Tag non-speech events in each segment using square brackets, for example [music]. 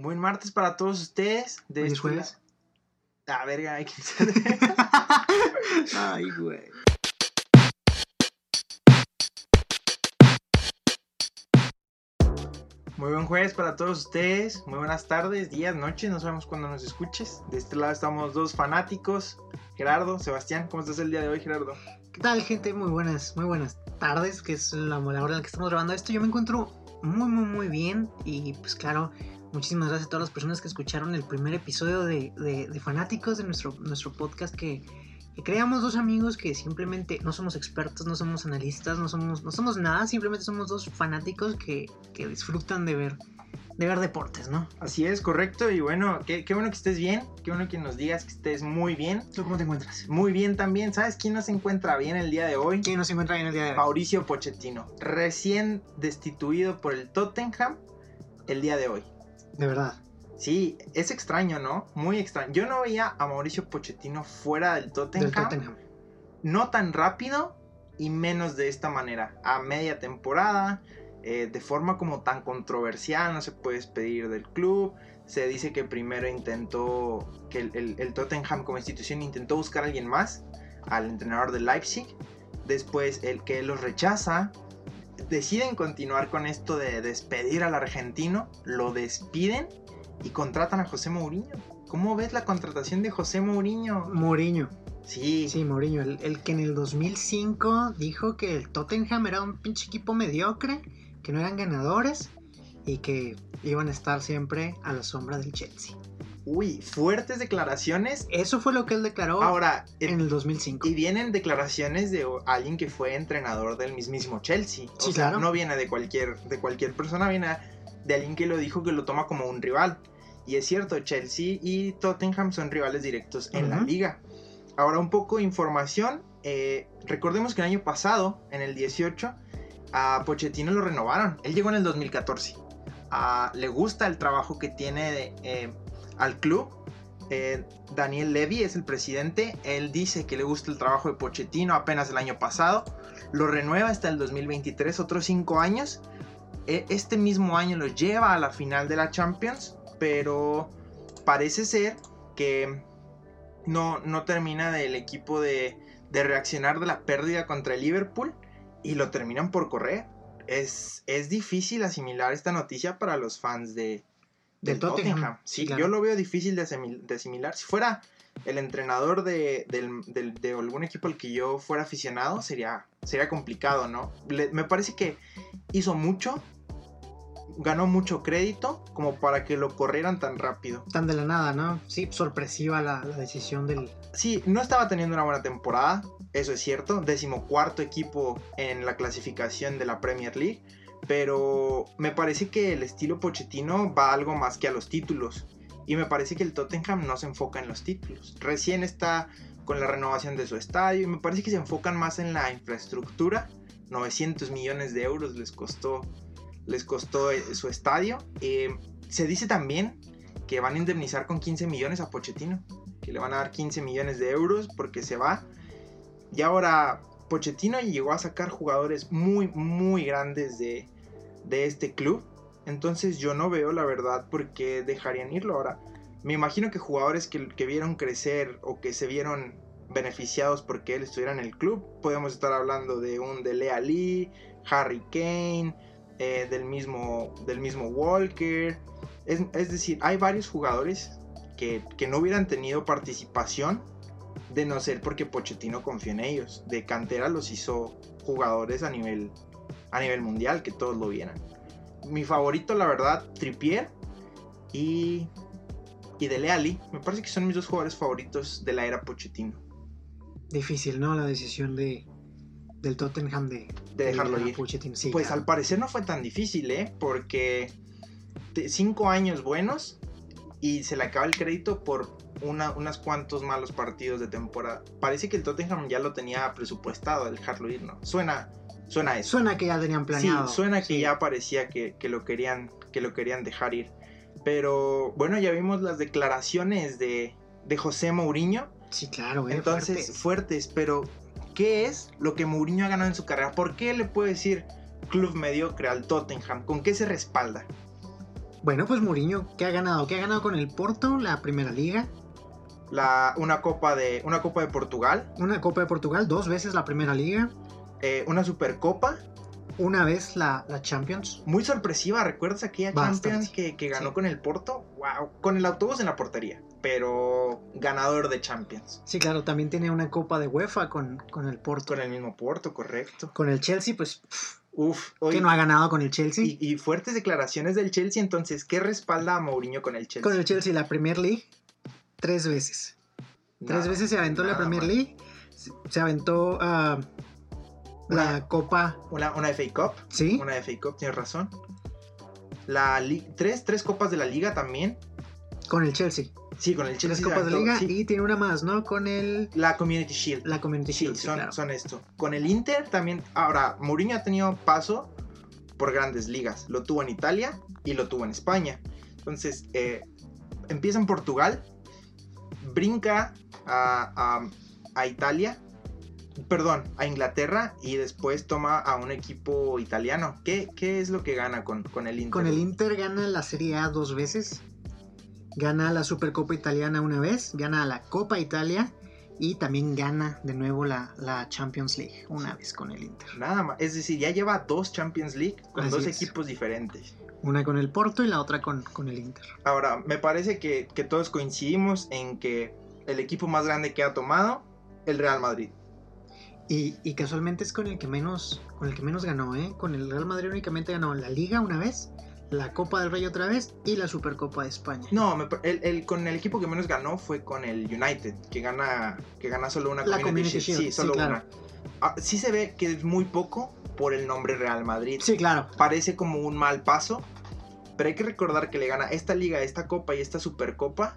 Buen martes para todos ustedes. De ¿Hoy es jueves? Ah, verga, hay que [laughs] Ay, güey. Muy buen jueves para todos ustedes. Muy buenas tardes, días, noches. No sabemos cuándo nos escuches. De este lado estamos dos fanáticos. Gerardo, Sebastián, ¿cómo estás el día de hoy, Gerardo? ¿Qué tal, gente? Muy buenas, muy buenas tardes, que es la, hora en la que estamos grabando esto. Yo me encuentro muy, muy, muy bien. Y pues claro, muchísimas gracias a todas las personas que escucharon el primer episodio de, de, Fanáticos de nuestro, nuestro podcast que, que, creamos dos amigos que simplemente no somos expertos, no somos analistas, no somos, no somos nada, simplemente somos dos fanáticos que, que disfrutan de ver de ver deportes, ¿no? Así es, correcto. Y bueno, qué, qué, bueno que estés bien. Qué bueno que nos digas que estés muy bien. ¿Tú cómo te encuentras? Muy bien también. ¿Sabes quién nos encuentra bien el día de hoy? ¿Quién nos encuentra bien el día de hoy? Mauricio Pochettino, recién destituido por el Tottenham el día de hoy. De verdad. Sí, es extraño, ¿no? Muy extraño. Yo no veía a Mauricio Pochettino fuera del Tottenham. Del Tottenham. No tan rápido y menos de esta manera. A media temporada, eh, de forma como tan controversial, no se puede despedir del club. Se dice que primero intentó, que el, Tottenham como institución intentó buscar a alguien más, al entrenador de Leipzig. Después el que los rechaza, deciden continuar con esto de despedir al argentino, lo despiden y contratan a José Mourinho. ¿Cómo ves la contratación de José Mourinho? Mourinho. Sí. Sí, Mourinho, el, el, que en el 2005 dijo que el Tottenham era un pinche equipo mediocre que no eran ganadores y que iban a estar siempre a la sombra del Chelsea. Uy, fuertes declaraciones. Eso fue lo que él declaró Ahora, en el 2005. Y vienen declaraciones de alguien que fue entrenador del mismísimo Chelsea. O sea, no viene de cualquier, de cualquier persona, viene de alguien que lo dijo que lo toma como un rival. Y es cierto, Chelsea y Tottenham son rivales directos en la liga. Ahora, un poco de información. Eh, recordemos que el año pasado, en el 18, a Pochettino lo renovaron. Él llegó en el 2014. le gusta el trabajo que tiene eh, al club. Eh, Daniel Levy es el presidente. Él dice que le gusta el trabajo de Pochettino apenas el año pasado. Lo renueva hasta el 2023, otros cinco años. E, este mismo año lo lleva a la final de la Champions. Pero parece ser que no, no termina del equipo de, de reaccionar de la pérdida contra el Liverpool y lo terminan por correr. Es, es difícil asimilar esta noticia para los fans de, del Tottenham. Sí, yo lo veo difícil de, asimilar. Si fuera el entrenador de, algún equipo al que yo fuera aficionado, sería, sería complicado, ¿no? me parece que hizo mucho, ganó mucho crédito como para que lo corrieran tan rápido. Tan de la nada, ¿no? Sí, sorpresiva la, la decisión del... Sí, no estaba teniendo una buena temporada, eso es cierto, decimocuarto equipo en la clasificación de la Premier League, pero me parece que el estilo Pochettino va algo más que a los títulos. Y me parece que el Tottenham no se enfoca en los títulos. Recién está con la renovación de su estadio y me parece que se enfocan más en la infraestructura. 900 millones de euros les costó, les costó eh, su estadio. Eh, se dice también que van a indemnizar con 15 millones a Pochettino. Que le van a dar 15 millones de euros porque se va y ahora Pochettino llegó a sacar jugadores muy, muy grandes de, este club. Entonces yo no veo la verdad por qué dejarían irlo ahora. Me imagino que jugadores que, que vieron crecer o que se vieron beneficiados porque él estuviera en el club. Podemos estar hablando de un de Lea Lee, Harry Kane, eh, del, mismo, del mismo Walker. Es, es, decir, hay varios jugadores que, que no hubieran tenido participación de no ser porque Pochettino confió en ellos. De cantera los hizo jugadores a nivel, a nivel mundial, que todos lo vieran. Mi favorito, la verdad, Trippier y, y Dele Alli. Me parece que son mis dos jugadores favoritos de la era Pochettino. Difícil, ¿no? La decisión de, del Tottenham de, dejarlo ir. pues al parecer no fue tan difícil, ¿eh? Porque cinco años buenos y se le acaba el crédito por una, unos cuantos malos partidos de temporada. Parece que el Tottenham ya lo tenía presupuestado el dejarlo ir, ¿no? Suena, suena eso. Suena que ya tenían planeado. Sí, suena que ya parecía que, lo querían, que lo querían dejar ir. Pero bueno, ya vimos las declaraciones de, de José Mourinho. Sí, claro, Entonces, fuertes. pero ¿qué es lo que Mourinho ha ganado en su carrera? ¿Por qué le puede decir club mediocre al Tottenham? ¿Con qué se respalda? Bueno, pues Mourinho, ¿qué ha ganado? ¿Qué ha ganado con el Porto? La primera liga. La, una, copa de, una Copa de Portugal. Una Copa de Portugal, dos veces la primera liga. eh, una Supercopa. Una vez la, la Champions. Muy sorpresiva, ¿recuerdas aquella Bastante. Champions que, que ganó Sí. con el Porto? Wow, con el autobús en la portería, pero ganador de Champions. Sí, claro, también tiene una Copa de UEFA con, con el Porto. Con el mismo Porto, correcto. Con el Chelsea, pues, pff, Uf, que hoy, no ha ganado con el Chelsea. y, y fuertes declaraciones del Chelsea, entonces, ¿qué respalda a Mourinho con el Chelsea? Con el Chelsea, la Premier League, tres veces. Tres veces se aventó la Premier mal. League. Se, aventó ah, la Una- Copa, Una, una FA Cup, ¿sí? una FA Cup, tienes razón. La tres, tres copas de la liga también. Con el Chelsea. Sí, con el Tres Chelsea. se Copas de Liga sí. y tiene una más, ¿no? Con el La Community Shield. la Community Shield, sí, son, claro. son esto. Con el Inter también. Ahora, Mourinho ha tenido paso por grandes ligas. Lo tuvo en Italia y lo tuvo en España. Entonces, eh, empieza en Portugal, brinca a, a- a Italia, perdón, a Inglaterra y después toma a un equipo italiano. ¿Qué, qué es lo que gana con, con el Inter? Con el Inter gana la Serie A dos veces. Gana la Supercopa Italiana una vez. Gana la Copa Italia. Y también gana de nuevo la, la Champions League una vez con el Inter. Nada más. Es decir, ya lleva dos Champions League con Así dos es. equipos diferentes. Una con el Porto y la otra con, con el Inter. Ahora, me parece que, que todos coincidimos en que el equipo más grande que ha tomado, el Real Madrid. Y, y casualmente es con el que menos con el que menos ganó, ¿eh? Con el Real Madrid únicamente ganó la Liga una vez, la Copa del Rey otra vez y la Supercopa de España. No, me el, el- con el equipo que menos ganó fue con el United, que gana, que gana solo una La Community, Shield. Shield, Sí, solo sí, claro. una. Ah, sí se ve que es muy poco por el nombre Real Madrid. Sí, claro. Parece como un mal paso, pero hay que recordar que le gana esta liga, esta copa y esta supercopa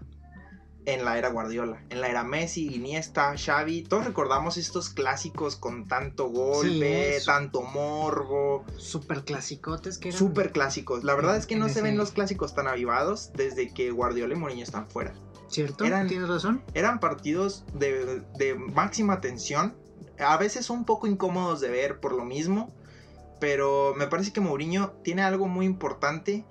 en la era Guardiola, en la era Messi, Iniesta, Xavi, todos recordamos estos clásicos con tanto golpe, tanto morbo, Super clasicotes que eran. super clásicos. La verdad es que no se ven los clásicos tan avivados desde que Guardiola y Mourinho están fuera. ¿Cierto? eran- ¿Tienes razón? Eran partidos de, de máxima tensión, a veces un poco incómodos de ver por lo mismo, pero me parece que Mourinho tiene algo muy importante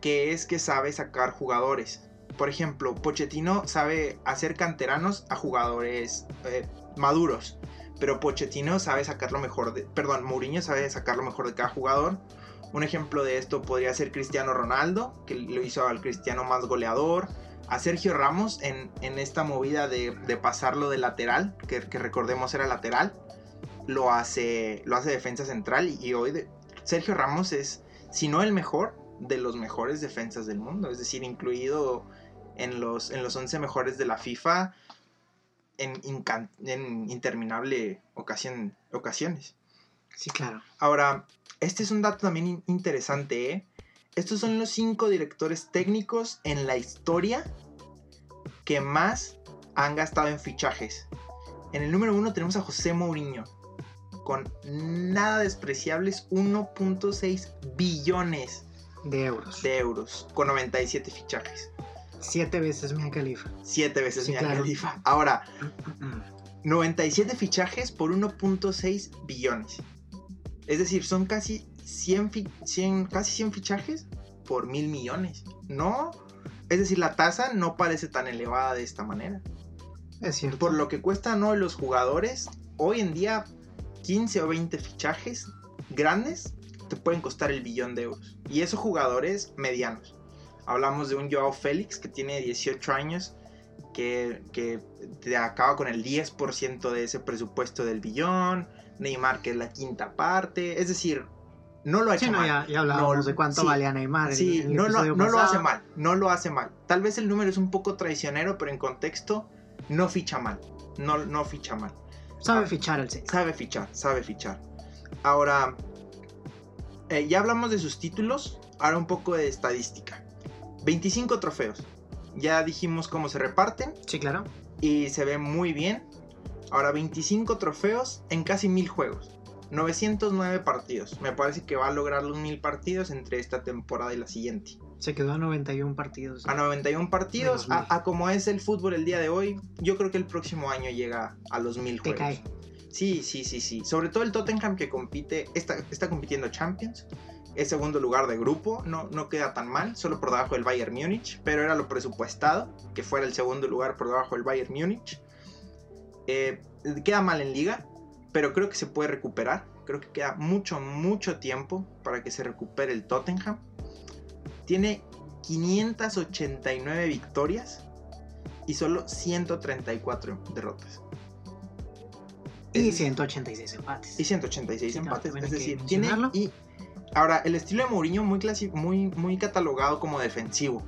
que es que sabe sacar jugadores. Por ejemplo, Pochettino sabe hacer canteranos a jugadores eh, maduros, pero Pochettino sabe sacar lo mejor de, perdón, Mourinho sabe sacar lo mejor de cada jugador. Un ejemplo de esto podría ser Cristiano Ronaldo, que lo hizo al Cristiano más goleador a Sergio Ramos en, en esta movida de, de pasarlo de lateral, que, que recordemos era lateral, lo hace, lo hace defensa central y, hoy Sergio Ramos es, si no el mejor, de los mejores defensas del mundo, es decir, incluido en los, en los 11 mejores de la FIFA en, incan- en interminable ocasión, ocasiones. Sí, claro. Ahora, este es un dato también in- interesante, ¿eh? Estos son los cinco directores técnicos en la historia que más han gastado en fichajes. En el número uno tenemos a José Mourinho, con nada despreciables 1.6 billones De euros. de euros, con 97 fichajes. Siete veces Mia Khalifa. Siete veces Sí, Mia claro. Khalifa. Ahora, Mm, 97 fichajes por 1.6 billones. Es decir, son casi 100, fi- 100 casi 100 fichajes por mil millones. No, es decir, la tasa no parece tan elevada de esta manera. Es cierto. Por lo que cuestan hoy los jugadores, hoy en día 15 o 20 fichajes grandes te pueden costar el billón de euros. Y esos jugadores medianos. Hablamos de un Joao Félix que tiene 18 años, que, que te acaba con el 10% de ese presupuesto del billón. Neymar que es la quinta parte. Es decir, no lo ha hecho Sí, no, mal. ya, ya hablábamos No, de cuánto sí, valía Neymar. en- Sí, en el no, lo, no lo hace mal, no lo hace mal. Tal vez el número es un poco traicionero, pero en contexto no ficha mal. No, no ficha mal. Sabe Ah. fichar el 6. Sabe fichar, sabe fichar. Ahora, eh, ya hablamos de sus títulos, ahora un poco de estadística. 25 trofeos. Ya dijimos cómo se reparten Sí, claro. y se ve muy bien. Ahora 25 trofeos en casi 1000 juegos. 909 partidos. Me parece que va a lograr los 1000 partidos entre esta temporada y la siguiente. Se quedó a 91 partidos. A 91 partidos, a, a como es el fútbol el día de hoy, yo creo que el próximo año llega a los 1000 Te juegos. cae. Sí, sí, sí, sí. Sobre todo el Tottenham que compite, está, está compitiendo Champions. Es segundo lugar de grupo, no, no queda tan mal, solo por debajo del Bayern Múnich, pero era lo presupuestado, que fuera el segundo lugar por debajo del Bayern Múnich. Eh, queda mal en liga, pero creo que se puede recuperar. Creo que queda mucho, mucho tiempo para que se recupere el Tottenham. Tiene 589 victorias y solo 134 derrotas. Y Es- 186 empates. y 186 Sí, claro, empates. Es decir, tiene. Y ahora, el estilo de Mourinho muy, muy, muy catalogado como defensivo.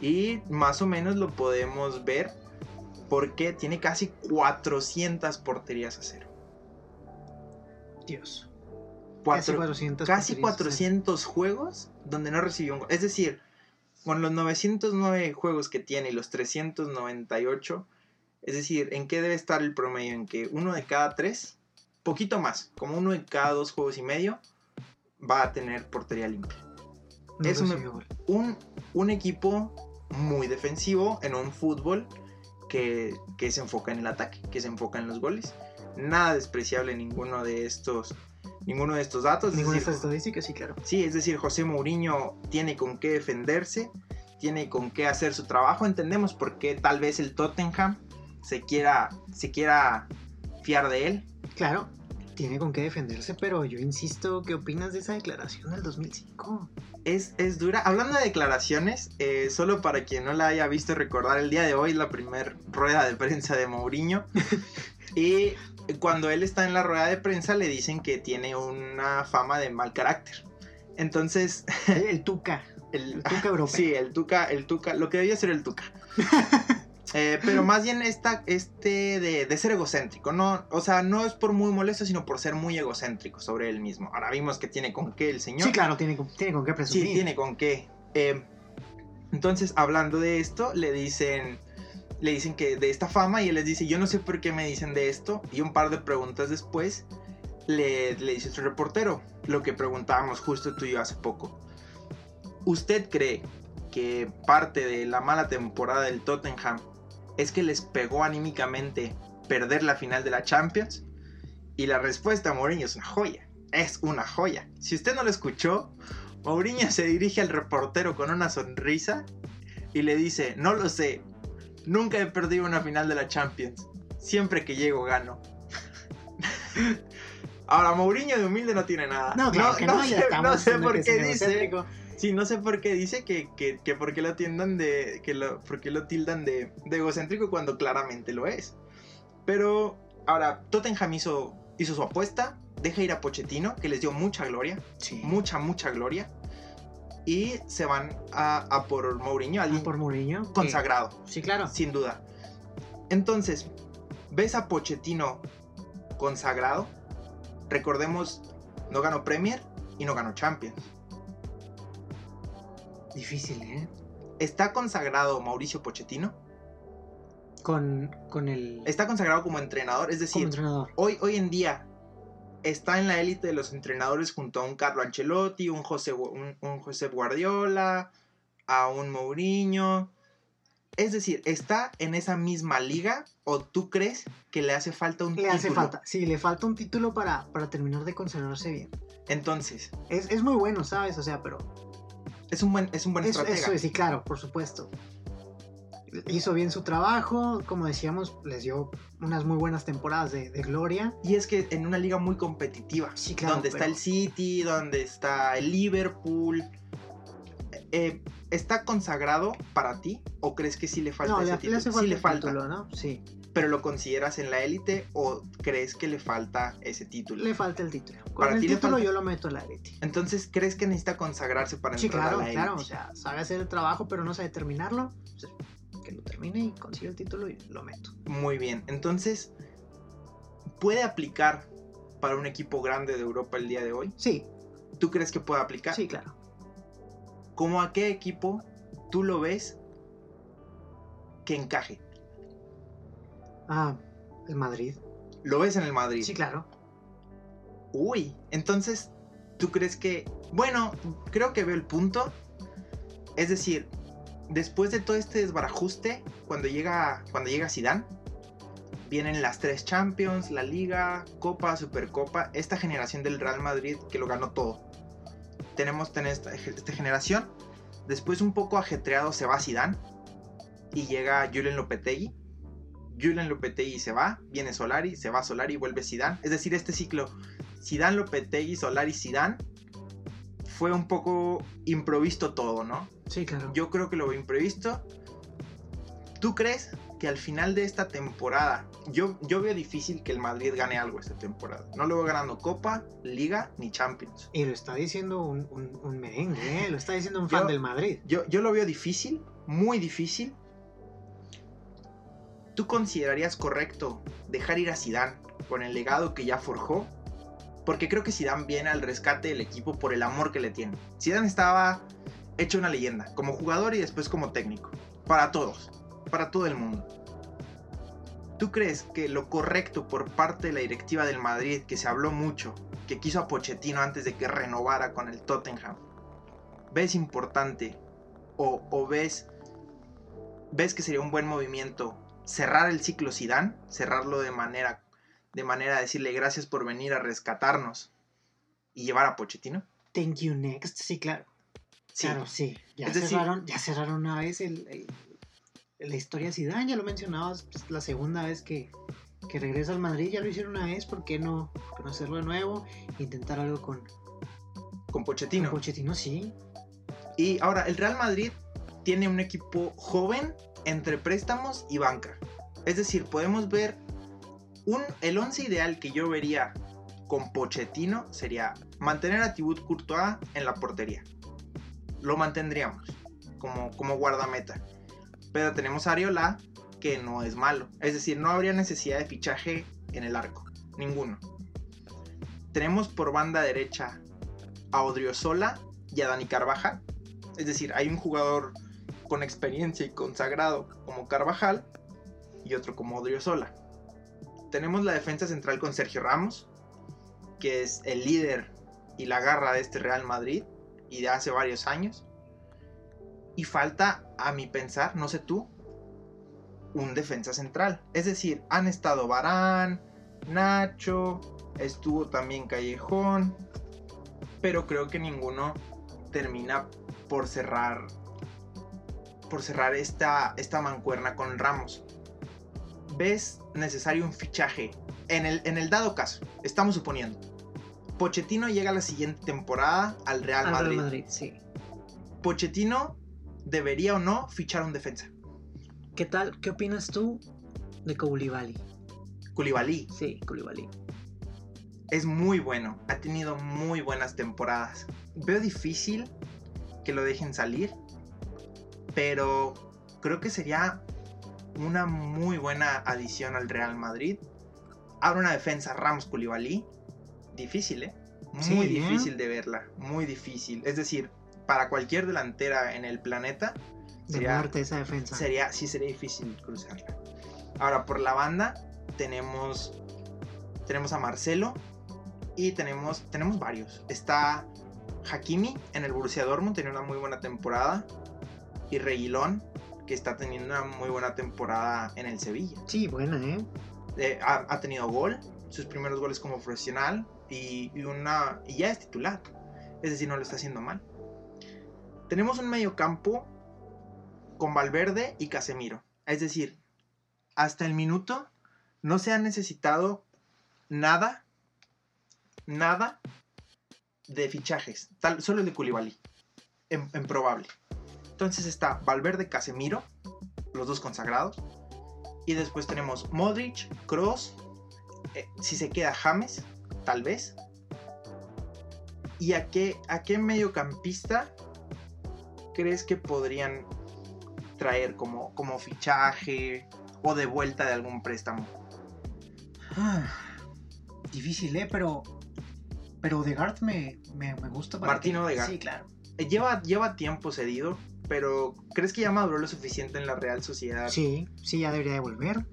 Y más o menos lo podemos ver porque tiene casi 400 porterías a cero. Dios. Casi Cuatro- 400. casi porterías, 400 juegos donde no recibió un gol. Es decir, con los 909 juegos que tiene y los 398, es decir, ¿en qué debe estar el promedio? En que uno de cada tres, poquito más, como uno de cada dos juegos y medio, va a tener portería limpia. no eso me-. Un, un equipo muy defensivo en un fútbol que, que se enfoca en el ataque, que se enfoca en los goles. Nada despreciable ninguno de estos, ninguno de estos datos. es Ninguna de decir, estas estadísticas, sí, claro. Sí, es decir, José Mourinho tiene con qué defenderse, tiene con qué hacer su trabajo. Entendemos por qué tal vez el Tottenham se quiera, se quiera fiar de él. Claro, tiene con qué defenderse, pero yo insisto, ¿qué opinas de esa declaración del 2005? Es, es dura. Hablando de declaraciones, eh, solo para quien no la haya visto recordar, el día de hoy la primera rueda de prensa de Mourinho. [laughs] y cuando él está en la rueda de prensa le dicen que tiene una fama de mal carácter. Entonces, El, el Tuca, [laughs] el, el Tuca europeo. Sí, el Tuca, el Tuca, lo que debía ser el Tuca. [laughs] Eh, pero [clears throat] más bien esta, este de, de ser egocéntrico, no, o sea, no es por muy molesto, sino por ser muy egocéntrico sobre él mismo. Ahora vimos que tiene con qué el señor. Sí, claro, tiene, con- tiene con qué Sí, presumir. tiene con qué. Eh, entonces, hablando de esto, le dicen, le dicen que de esta fama y él les dice, yo no sé por qué me dicen de esto. Y un par de preguntas después, le, le dice otro reportero, lo que preguntábamos justo tú y yo hace poco. ¿Usted cree que parte de la mala temporada del Tottenham es que les pegó anímicamente perder la final de la Champions? Y la respuesta a Mourinho es una joya. Es una joya. Si usted no lo escuchó, Mourinho se dirige al reportero con una sonrisa y le dice, no lo sé, nunca he perdido una final de la Champions. Siempre que llego gano. [laughs] Ahora, Mourinho de humilde no tiene nada. No, claro que no, sé, no sé por qué dice. Sí, no sé por qué dice que, que, que por qué lo tiendan de. que lo, por qué lo tildan de, de egocéntrico cuando claramente lo es. Pero ahora, Tottenham hizo, hizo su apuesta, deja ir a Pochettino, que les dio mucha gloria, Sí. mucha, mucha gloria. Y se van a, a por Mourinho, alguien por Mourinho. consagrado, Sí, claro. sin duda. Entonces, ¿ves a Pochettino consagrado? Recordemos, no ganó Premier y no ganó Champions. Difícil, ¿eh? ¿Está consagrado Mauricio Pochettino? Con, con el. Está consagrado como entrenador, es decir, entrenador. hoy, hoy en día está en la élite de los entrenadores junto a un Carlo Ancelotti, un José, un, un José Guardiola, a un Mourinho. Es decir, ¿está en esa misma liga o tú crees que le hace falta un Le título? hace falta. Sí, le falta un título para, para terminar de consagrarse bien. Entonces, Es, es muy bueno, ¿sabes? O sea, pero. Es un buen, es un buen Eso, estratega. eso, sí, claro, por supuesto. Hizo bien su trabajo, como decíamos, les dio unas muy buenas temporadas de, de gloria. Y es que en una liga muy competitiva, Sí, claro, donde está el City, donde está el Liverpool, eh, ¿está consagrado para ti o crees que sí le falta No, ese le, título? le hace falta sí le el falta, título, ¿no? Sí, pero lo consideras en la élite o crees que le falta ese título? le falta el título. Con Para el título yo lo meto en la élite. Entonces, ¿crees que necesita consagrarse para Sí, entrar claro, a la élite? claro. O sea, sabe hacer el trabajo, pero no sabe terminarlo. Pues, que lo termine y consiga el título y lo meto. Muy bien, entonces, ¿puede aplicar para un equipo grande de Europa el día de hoy? Sí, ¿Tú crees que puede aplicar? sí, claro. ¿Cómo a qué equipo tú lo ves que encaje? Ah, el Madrid. ¿Lo ves en el Madrid? Sí, claro. Uy, entonces, ¿tú crees que... Bueno, creo que veo el punto. Es decir, después de todo este desbarajuste, cuando llega, cuando llega Zidane, vienen las tres Champions, la Liga, Copa, Supercopa, esta generación del Real Madrid que lo ganó todo. tenemos tener esta, esta generación. Después un poco ajetreado se va Zidane y llega Julen Lopetegui. Julen Lopetegui se va, viene Solari, se va Solari vuelve Zidane. Es decir, este ciclo Zidane, Lopetegui, Solari, Zidane fue un poco improvisto todo, ¿no? Sí, claro. Yo creo que lo imprevisto. ¿Tú crees que al final de esta temporada, yo, yo veo difícil que el Madrid gane algo esta temporada? No lo veo ganando Copa, Liga ni Champions. Y lo está diciendo un, un, un merengue, ¿eh? lo está diciendo un fan Yo- del Madrid. Yo, yo lo veo difícil, muy difícil. ¿Tú considerarías correcto dejar ir a Zidane con el legado que ya forjó? Porque creo que Zidane viene al rescate del equipo por el amor que le tiene. Zidane estaba hecho una leyenda, como jugador y después como técnico. Para todos, para todo el mundo. ¿Tú crees que lo correcto por parte de la directiva del Madrid, que se habló mucho, que quiso a Pochettino antes de que renovara con el Tottenham, ves importante o, ves ves que sería un buen movimiento cerrar el ciclo Zidane, cerrarlo de manera de manera de decirle gracias por venir a rescatarnos y llevar a Pochettino? Thank you next, sí, claro. Sí. Claro, sí. Ya, Es decir- cerraron, ya cerraron una vez el, el- la historia Zidane, ya lo mencionabas, pues, la segunda vez que, que regresa al Madrid, ya lo hicieron una vez, ¿por qué no, no hacerlo de nuevo? Intentar algo con, con Pochettino. con Pochettino, sí. Y ahora, el Real Madrid tiene un equipo joven entre préstamos y banca. Es decir, podemos ver un, el 11 ideal que yo vería con Pochettino sería mantener a Thibaut Courtois en la portería. Lo mantendríamos como, como guardameta. Pero tenemos a Ariola, que no es malo. Es decir, no habría necesidad de fichaje en el arco. Ninguno. Tenemos por banda derecha a Odriozola y a Dani Carvajal. Es decir, hay un jugador con experiencia y consagrado como Carvajal y otro como Odriozola. Tenemos la defensa central con Sergio Ramos, que es el líder y la garra de este Real Madrid y de hace varios años. Y falta, a mi pensar, no sé tú, un defensa central. Es decir, han estado Barán, Nacho, estuvo también Callejón, pero creo que ninguno termina por cerrar por cerrar esta, esta mancuerna con Ramos. ¿Ves necesario un fichaje? En el, en el dado caso, estamos suponiendo. Pochettino llega la siguiente temporada al Real Al Real Madrid. Madrid, sí. Pochettino debería o no fichar un defensa. ¿Qué tal? ¿Qué opinas tú de Koulibaly? Koulibaly Sí, Koulibaly. es muy bueno, ha tenido muy buenas temporadas. Veo difícil que lo dejen salir, pero creo que sería una muy buena adición al Real Madrid. Abre una defensa Ramos Koulibaly, difícil, ¿eh? Muy Sí, ¿eh? difícil de verla, muy difícil. Es decir, para cualquier delantera en el planeta De sería, esa defensa. sería, sí sería difícil cruzarla. Ahora, por la banda tenemos, tenemos a Marcelo y tenemos, tenemos varios. Está Hakimi en el Borussia Dortmund, tiene una muy buena temporada. Y Reguilón, que está teniendo una muy buena temporada en el Sevilla. Sí, buena, ¿eh? Eh, ha, ha tenido gol, sus primeros goles como profesional y, y una, y ya es titular. Es decir, no lo está haciendo mal. Tenemos un medio campo con Valverde y Casemiro. Es decir, hasta el minuto no se ha necesitado nada, nada de fichajes. Tal, solo el de Koulibaly. En, en probable. Entonces está Valverde, Casemiro, los dos consagrados. Y después tenemos Modric, Cross, si se queda James, tal vez. ¿Y a qué, a qué mediocampista crees que podrían traer como, como fichaje o de vuelta de algún préstamo? Ah, difícil, ¿eh? Pero. Pero Odegaard me, me, me gusta para. Martín que- Odegaard. Sí, claro. Eh, Lleva, lleva tiempo cedido, pero ¿crees que ya maduró lo suficiente en la Real Sociedad? Sí, sí, ya debería de volver.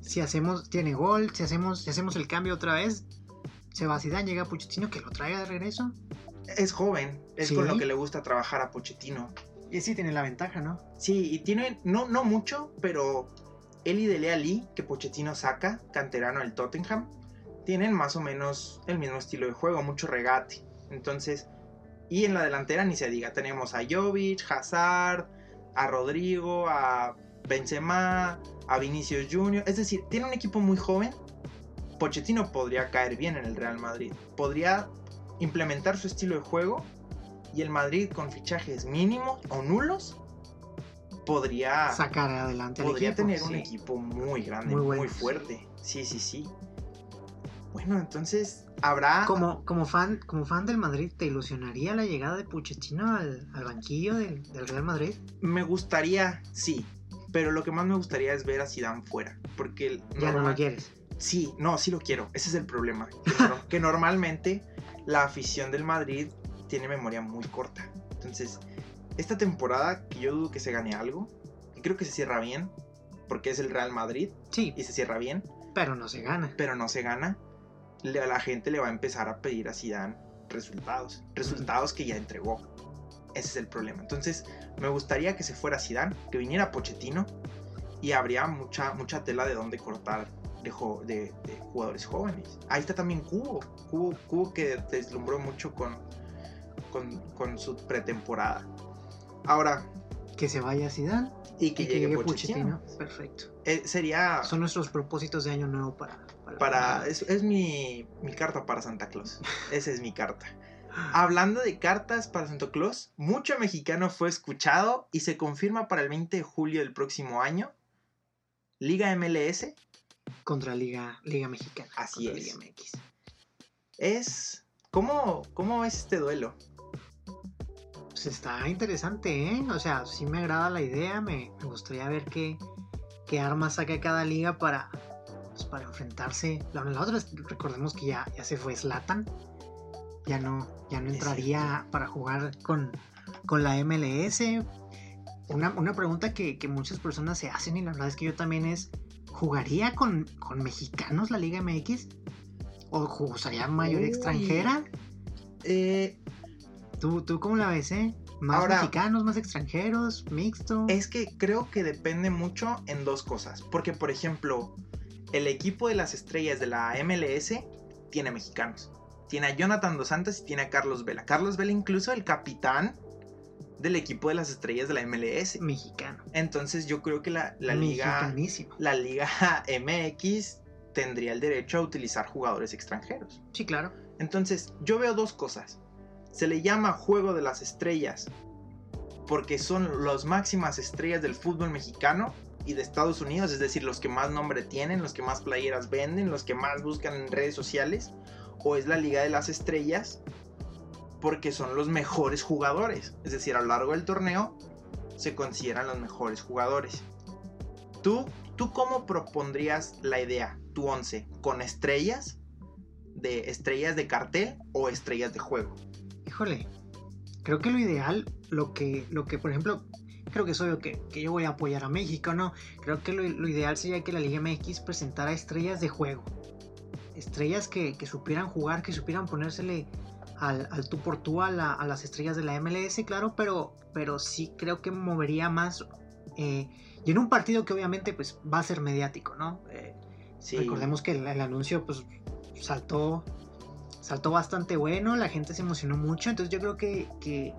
Si hacemos, tiene gol, si hacemos, si hacemos el cambio otra vez, se va Zidane, llega Pochettino que lo traiga de regreso. Es joven, es Sí. con lo que le gusta trabajar a Pochettino. Y sí tiene la ventaja, ¿no? Sí, y tiene, no, no mucho, pero él y Dele Ali, que Pochettino saca, canterano del Tottenham, tienen más o menos el mismo estilo de juego, mucho regate. Entonces, Y en la delantera ni se diga, tenemos a Jovic, Hazard, a Rodrigo, a Benzema, a Vinicius Junior. Es decir, tiene un equipo muy joven. Pochettino podría caer bien en el Real Madrid. Podría implementar su estilo de juego y el Madrid con fichajes mínimos o nulos podría sacar adelante podría el equipo, tener un equipo muy grande, Muy fuerte. Sí, sí, sí. Bueno, entonces habrá Como, como, fan, como fan del Madrid, ¿te ilusionaría la llegada de Pochettino al, al banquillo del, del Real Madrid? me gustaría, sí, pero lo que más me gustaría es ver a Zidane fuera, porque el- Ya no lo quieres. Sí, no, sí lo quiero. Ese es el problema. Que, que normalmente la afición del Madrid tiene memoria muy corta. Entonces, esta temporada que yo dudo que se gane algo, y creo que se cierra bien, porque es el Real Madrid Sí, y se cierra bien, pero no se gana. pero no se gana, le- la gente le va a empezar a pedir a Zidane resultados, resultados que ya entregó. Ese es el problema. Entonces, me gustaría que se fuera Zidane, que viniera Pochettino y habría mucha mucha tela de dónde cortar de, de- de jugadores jóvenes. Ahí está también Cubo, Cubo, Cubo que deslumbró mucho con, con, con su pretemporada. Ahora, Que se vaya Zidane y que y que llegue, llegue Pochettino. Pochettino. Perfecto. Eh, sería Son nuestros propósitos de año nuevo para... Para, es, es mi, mi carta para Santa Claus. Esa es mi carta. Hablando de cartas para Santa Claus, mucho mexicano fue escuchado y se confirma para el 20 de julio del próximo año. Liga MLS Contra Liga, Liga Mexicana. Así es. Liga MX. es... ¿Cómo, ¿Cómo es este duelo? Pues está interesante, ¿eh? O sea, sí me agrada la idea. Me, me gustaría ver qué, qué armas saca cada liga para, pues, para enfrentarse. La, la otra, es- recordemos que ya, ya se fue Slatan. Ya no, ya no entraría para jugar con, con la MLS. Una, una pregunta que, que muchas personas se hacen y la verdad es que yo también es, ¿jugaría con, con mexicanos la Liga MX? ¿O jugaría mayoría Uy. extranjera? Eh, ¿Tú, ¿Tú cómo la ves, eh? ¿Más Ahora- mexicanos, más extranjeros, mixto? es que creo que depende mucho en dos cosas. Porque, por ejemplo, el equipo de las estrellas de la MLS tiene mexicanos. Tiene a Jonathan Dos Santos y tiene a Carlos Vela. Carlos Vela, incluso el capitán del equipo de las estrellas de la MLS. Mexicano. Entonces, yo creo que la, la liga, la liga MX tendría el derecho a utilizar jugadores extranjeros. Sí, claro. Entonces, yo veo dos cosas. Se le llama juego de las estrellas porque son las máximas estrellas del fútbol mexicano y de Estados Unidos, es decir, los que más nombre tienen, los que más playeras venden, los que más buscan en redes sociales, o es la Liga de las Estrellas porque son los mejores jugadores, es decir, a lo largo del torneo se consideran los mejores jugadores. ¿Tú, tú cómo propondrías la idea, tu 11, con estrellas? de estrellas de cartel o estrellas de juego. Híjole. Creo que lo ideal, lo que, lo que por ejemplo, creo que es obvio que, que yo voy a apoyar a México, ¿no? Creo que lo, lo ideal sería que la Liga MX presentara estrellas de juego. Estrellas que, que supieran jugar, que supieran ponérsele al, al tú por tú a, la- a las estrellas de la MLS, claro, pero, pero sí creo que movería más. eh, y en un partido que obviamente pues va a ser mediático, ¿no? Eh, Sí, Recordemos que el, el anuncio pues saltó saltó bastante bueno, la gente se emocionó mucho, entonces yo creo que, que,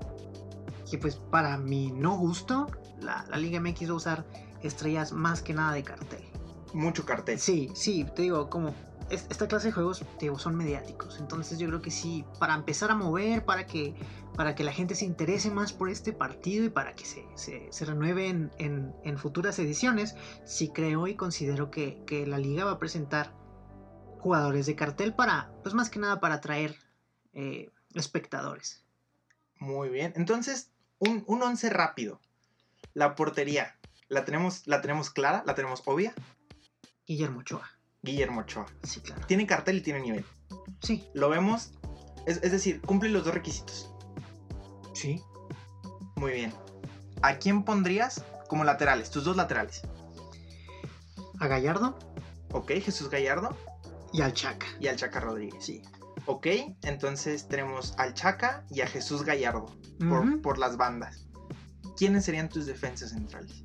que, pues para mi no gusto, la, la Liga MX va a usar estrellas más que nada de cartel. mucho cartel. Sí, sí, te digo, como es- esta clase de juegos te digo, son mediáticos, entonces yo creo que sí, para empezar a mover, para que, para que la gente se interese más por este partido y para que se, se, se renueve en, en- en futuras ediciones, sí creo y considero que, que la liga va a presentar jugadores de cartel para, pues más que nada para atraer eh, espectadores. Muy bien. Entonces, un, un once rápido. La portería. ¿La tenemos, ¿La tenemos clara? ¿La tenemos obvia? Guillermo Ochoa, Guillermo Ochoa. sí, claro. Tiene cartel y tiene nivel. Sí, Lo vemos. Es, es decir, cumple los dos requisitos. sí. Muy bien. ¿A quién pondrías como laterales? Tus dos laterales. A Gallardo Ok, Jesús Gallardo y al Chaca. y al Chaca Rodríguez. Sí. Ok, entonces tenemos al Chaca y a Jesús Gallardo por, las bandas. ¿Quiénes serían tus defensas centrales?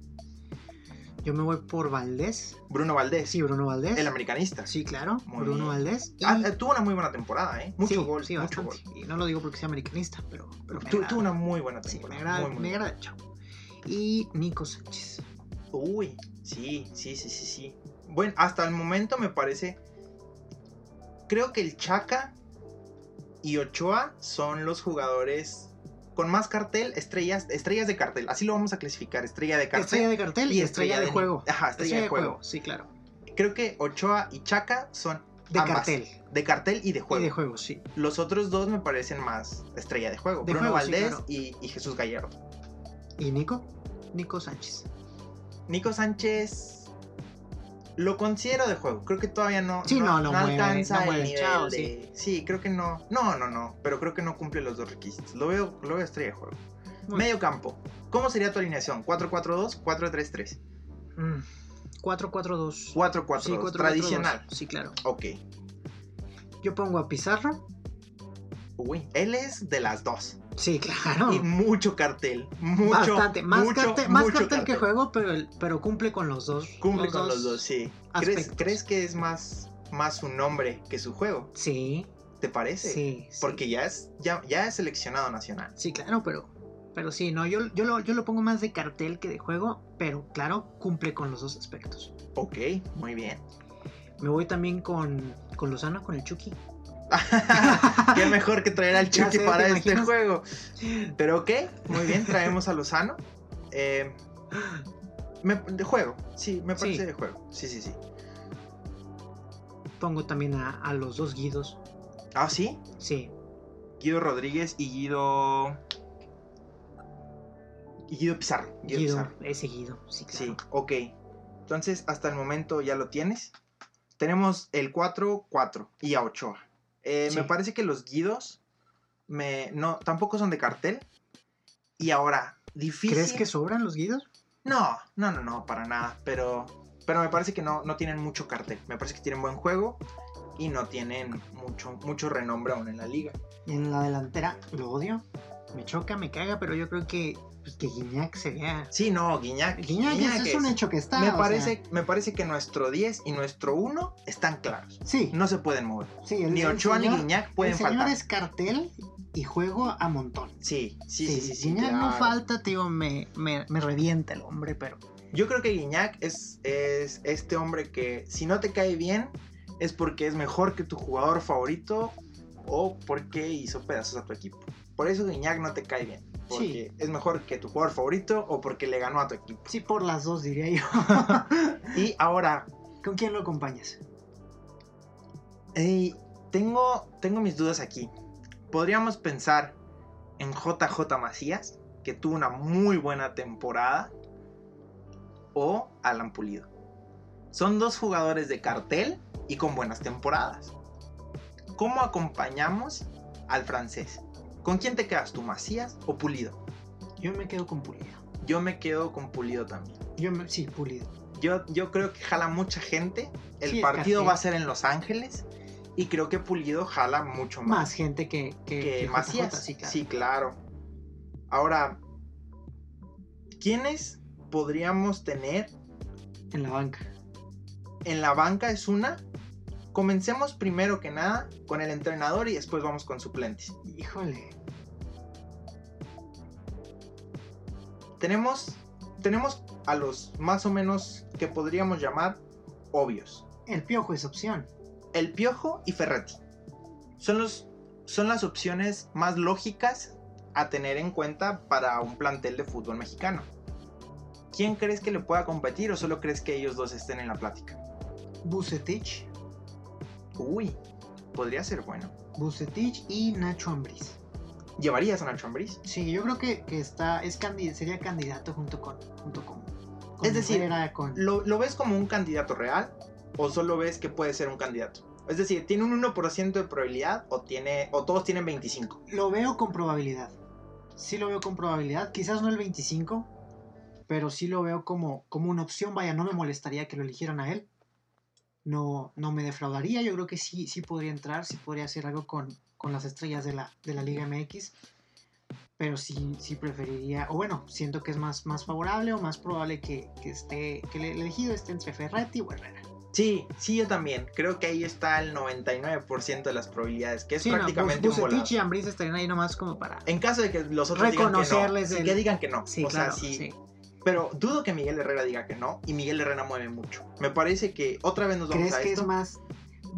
Yo me voy por Valdés. Bruno Valdés. Sí, Bruno Valdés. El americanista. Sí, claro. Muy Bruno bien. Valdés. Y- Ah, tuvo una muy buena temporada, ¿eh? Mucho sí, gol. Sí, mucho bastante. gol. Y no lo digo porque sea americanista, pero, Tu- tuvo una muy buena Sí, me temporada. agrada, muy, muy me agrada el chavo. Y Nico Sánchez. Uy, sí, sí, sí, sí, sí. Bueno, hasta el momento me parece. Creo que el Chaca y Ochoa son los jugadores con más cartel, estrellas, estrellas de cartel. Así lo vamos a clasificar, estrella de cartel. Estrella de cartel y, estrella, de, juego. Ajá, estrella, de juego. Sí, claro. Creo que Ochoa y Chaca son De ambas, cartel. de cartel y de juego. Y de juego, sí. Los otros dos me parecen más estrella de juego. De Bruno juego, sí, Valdés claro. y, y Jesús Gallardo. ¿Y Nico? Nico Sánchez. Nico Sánchez lo considero de juego. Creo que todavía no, Sí, no, no mueve, alcanza no mueve el el nivel chavo, de. Sí. creo que no. No, no, no. Pero creo que no cumple los dos requisitos. Lo veo, lo veo estrella de juego. Muy Medio campo. ¿Cómo sería tu alineación? ¿4-4-2? ¿4-3-3? Mm, 4-4-2. 4-4-2. Sí, 4-4-2. Tradicional. Sí, claro. Ok. Yo pongo a Pizarro. Uy, él es de las dos. Sí, claro. Y mucho cartel. Mucho. Bastante. Más, mucho, cartel, más mucho cartel que juego, pero, pero cumple con los dos. Cumple con los dos, sí. ¿Crees, aspectos. ¿Crees que es más, más su nombre que su juego? Sí, ¿Te parece? sí. sí. Porque ya es, ya, ya es seleccionado nacional. Sí, claro, pero. Pero sí, no, yo, yo, lo, yo lo pongo más de cartel que de juego, pero claro, cumple con los dos aspectos. Ok, muy bien. Me voy también con, con Lozano, con el Chucky. [laughs] Qué mejor que traer al Chucky para ¿te este imaginas? juego. Pero ok, muy bien, traemos a Lozano. Eh, me- de juego, sí, me parece Sí. de juego. Sí, sí, sí. Pongo también a, a los dos Guidos. Ah, sí. Sí, Guido Rodríguez y Guido. Y Guido Pizarro. Guido, Guido, Pizarro. ese Guido, sí, claro. Sí, ok. Entonces, hasta el momento ya lo tienes. Tenemos el 4-4 y a Ochoa. Eh, Sí. Me parece que los Guidos me, no, tampoco son de cartel. Y ahora, difícil. ¿Crees que sobran los Guidos? No, no, no, no, para nada. Pero, pero me parece que no, no tienen mucho cartel. Me parece que tienen buen juego y no tienen mucho, mucho renombre aún en la liga. Y en la delantera lo odio. Me choca, me caga, pero yo creo que, pues, que Guiñac se vea. Sí, no, Guiñac. Guiñac, es- es, es- un hecho que está. me, parece, me parece que nuestro 10 y nuestro 1 están claros. sí, No se pueden mover. sí. El, Ni el Ochoa ni Guiñac pueden el señor faltar. es cartel y juego a montón. Sí, sí, sí, sí. sí, Guiñac no falta, tío, me, me, me revienta el hombre, pero. Yo creo que Guiñac es, es este hombre que si no te cae bien es porque es mejor que tu jugador favorito o porque hizo pedazos a tu equipo. Por eso Guiñac no te cae bien. Porque es mejor que tu jugador favorito o porque le ganó a tu equipo. Sí, por las dos, diría yo. [laughs] Y ahora, ¿Con quién lo acompañas? tengo, tengo mis dudas aquí. Podríamos pensar en JJ Macías, que tuvo una muy buena temporada, o Alan Pulido. Son dos jugadores de cartel y con buenas temporadas. ¿Cómo acompañamos al francés? ¿Con quién te quedas tú, Macías o Pulido? Yo me quedo con Pulido. Yo me quedo con Pulido también. Yo me, sí, Pulido. Yo, yo creo que jala mucha gente. El Sí, partido va a ser en Los Ángeles. Y creo que Pulido jala mucho más. Más gente que, que, que que Macías. JJ, sí, claro. Sí, claro. Ahora, ¿quiénes podríamos tener En la banca. en la banca? Es una. Comencemos primero que nada con el entrenador y después vamos con suplentes. Híjole. Tenemos, tenemos a los más o menos que podríamos llamar obvios. El piojo es opción. El Piojo y Ferretti. Son, los, son las opciones más lógicas a tener en cuenta para un plantel de fútbol mexicano. ¿Quién crees que le pueda competir o solo crees que ellos dos estén en la plática? Bucetich. Uy, podría ser bueno. Bucetich y Nacho Ambriz. ¿Llevarías a Nacho Ambriz? Sí, yo creo que, que está, es sería candidato junto con, junto con, con Es decir, Herrera, con, ¿Lo, ¿Lo ves como un candidato real o solo ves que puede ser un candidato? Es decir, ¿tiene un 1% de probabilidad o, tiene, o todos tienen 25? Lo veo con probabilidad. Sí lo veo con probabilidad. Quizás no el 25, pero sí lo veo como, como una opción. Vaya, no me molestaría que lo eligieran a él. No, no me defraudaría. Yo creo que sí, sí podría entrar, sí podría hacer algo con, con las estrellas de la, de la Liga MX. pero sí, sí preferiría, o bueno, siento que es más, más favorable o más probable que, que esté, que el elegido esté entre Ferretti o Herrera. Sí, sí, yo también. Creo que ahí está el 99% de las probabilidades, que es Sí, no, prácticamente Bus- un y estarían ahí nomás como para En caso de que los otros digan que no, reconocerles el- que digan que no. Sí, o claro, sea, sí, sí. Pero dudo que Miguel Herrera diga que no, y Miguel Herrera mueve mucho. Me parece que otra vez nos vamos ¿Crees a que esto. es más...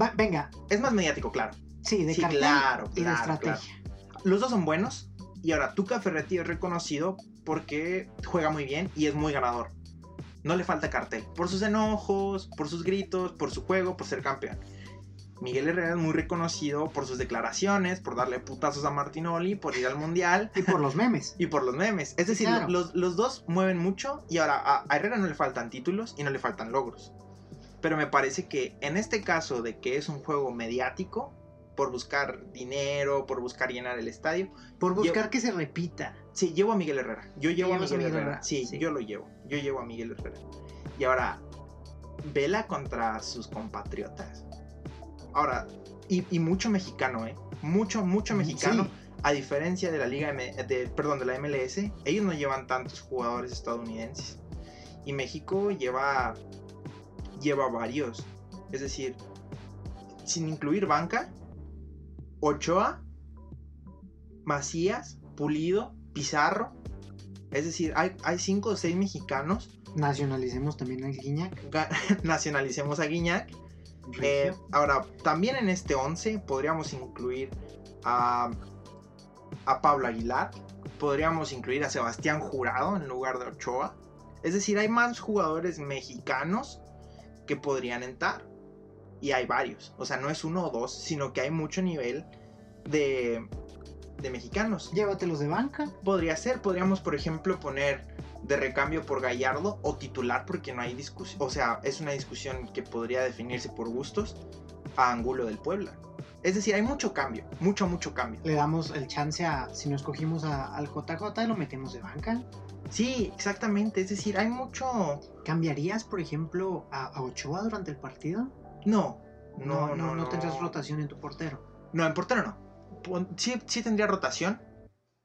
Va- venga, Es más mediático, claro. sí, de Sí, cartel claro, y de claro, estrategia. Los dos son buenos, y ahora Tuca Ferretti es reconocido porque juega muy bien y es muy ganador. No le falta cartel. Por sus enojos, por sus gritos, por su juego, por ser campeón. Miguel Herrera es muy reconocido por sus declaraciones, por darle putazos a Martinoli, por ir al mundial Y por los memes. [laughs] y por los memes. Es decir, claro. los, los dos mueven mucho y ahora a, a Herrera no le faltan títulos y no le faltan logros. Pero me parece que en este caso de que es un juego mediático, por buscar dinero, por buscar llenar el estadio, Por buscar que se repita. sí, llevo a Miguel Herrera. Yo llevo a Miguel, Miguel Herrera. Herrera, Sí, sí. yo lo llevo. Yo llevo a Miguel Herrera. Y ahora, vela contra sus compatriotas. Ahora, y, y mucho mexicano, ¿eh? Mucho, mucho mexicano. Sí. A diferencia de la Liga M- de, perdón, de la MLS, ellos no llevan tantos jugadores estadounidenses. Y México lleva lleva varios. Es decir, sin incluir banca, Ochoa, Macías, Pulido, Pizarro. Es decir, hay, hay cinco o seis mexicanos. Nacionalicemos también al Guiñac. [laughs] Nacionalicemos a Guiñac. Eh, ahora, también en este 11 podríamos incluir a, a Pablo Aguilar, podríamos incluir a Sebastián Jurado en lugar de Ochoa. Es decir, hay más jugadores mexicanos que podrían entrar. Y hay varios. O sea, no es uno o dos, sino que hay mucho nivel de, de mexicanos. Llévatelos de banca. Podría ser, podríamos por ejemplo poner de recambio por Gallardo o titular porque no hay discusión, o sea, es una discusión que podría definirse por gustos a Angulo del Puebla. Es decir, hay mucho cambio, mucho, mucho cambio. Le damos el chance a, si no escogimos a- al JJ, lo metemos de banca. Sí, exactamente, es decir, hay mucho... ¿Cambiarías, por ejemplo, a, a Ochoa durante el partido? No, no, no, no. tendrás rotación en tu portero. No, en portero no. Sí, sí tendría rotación.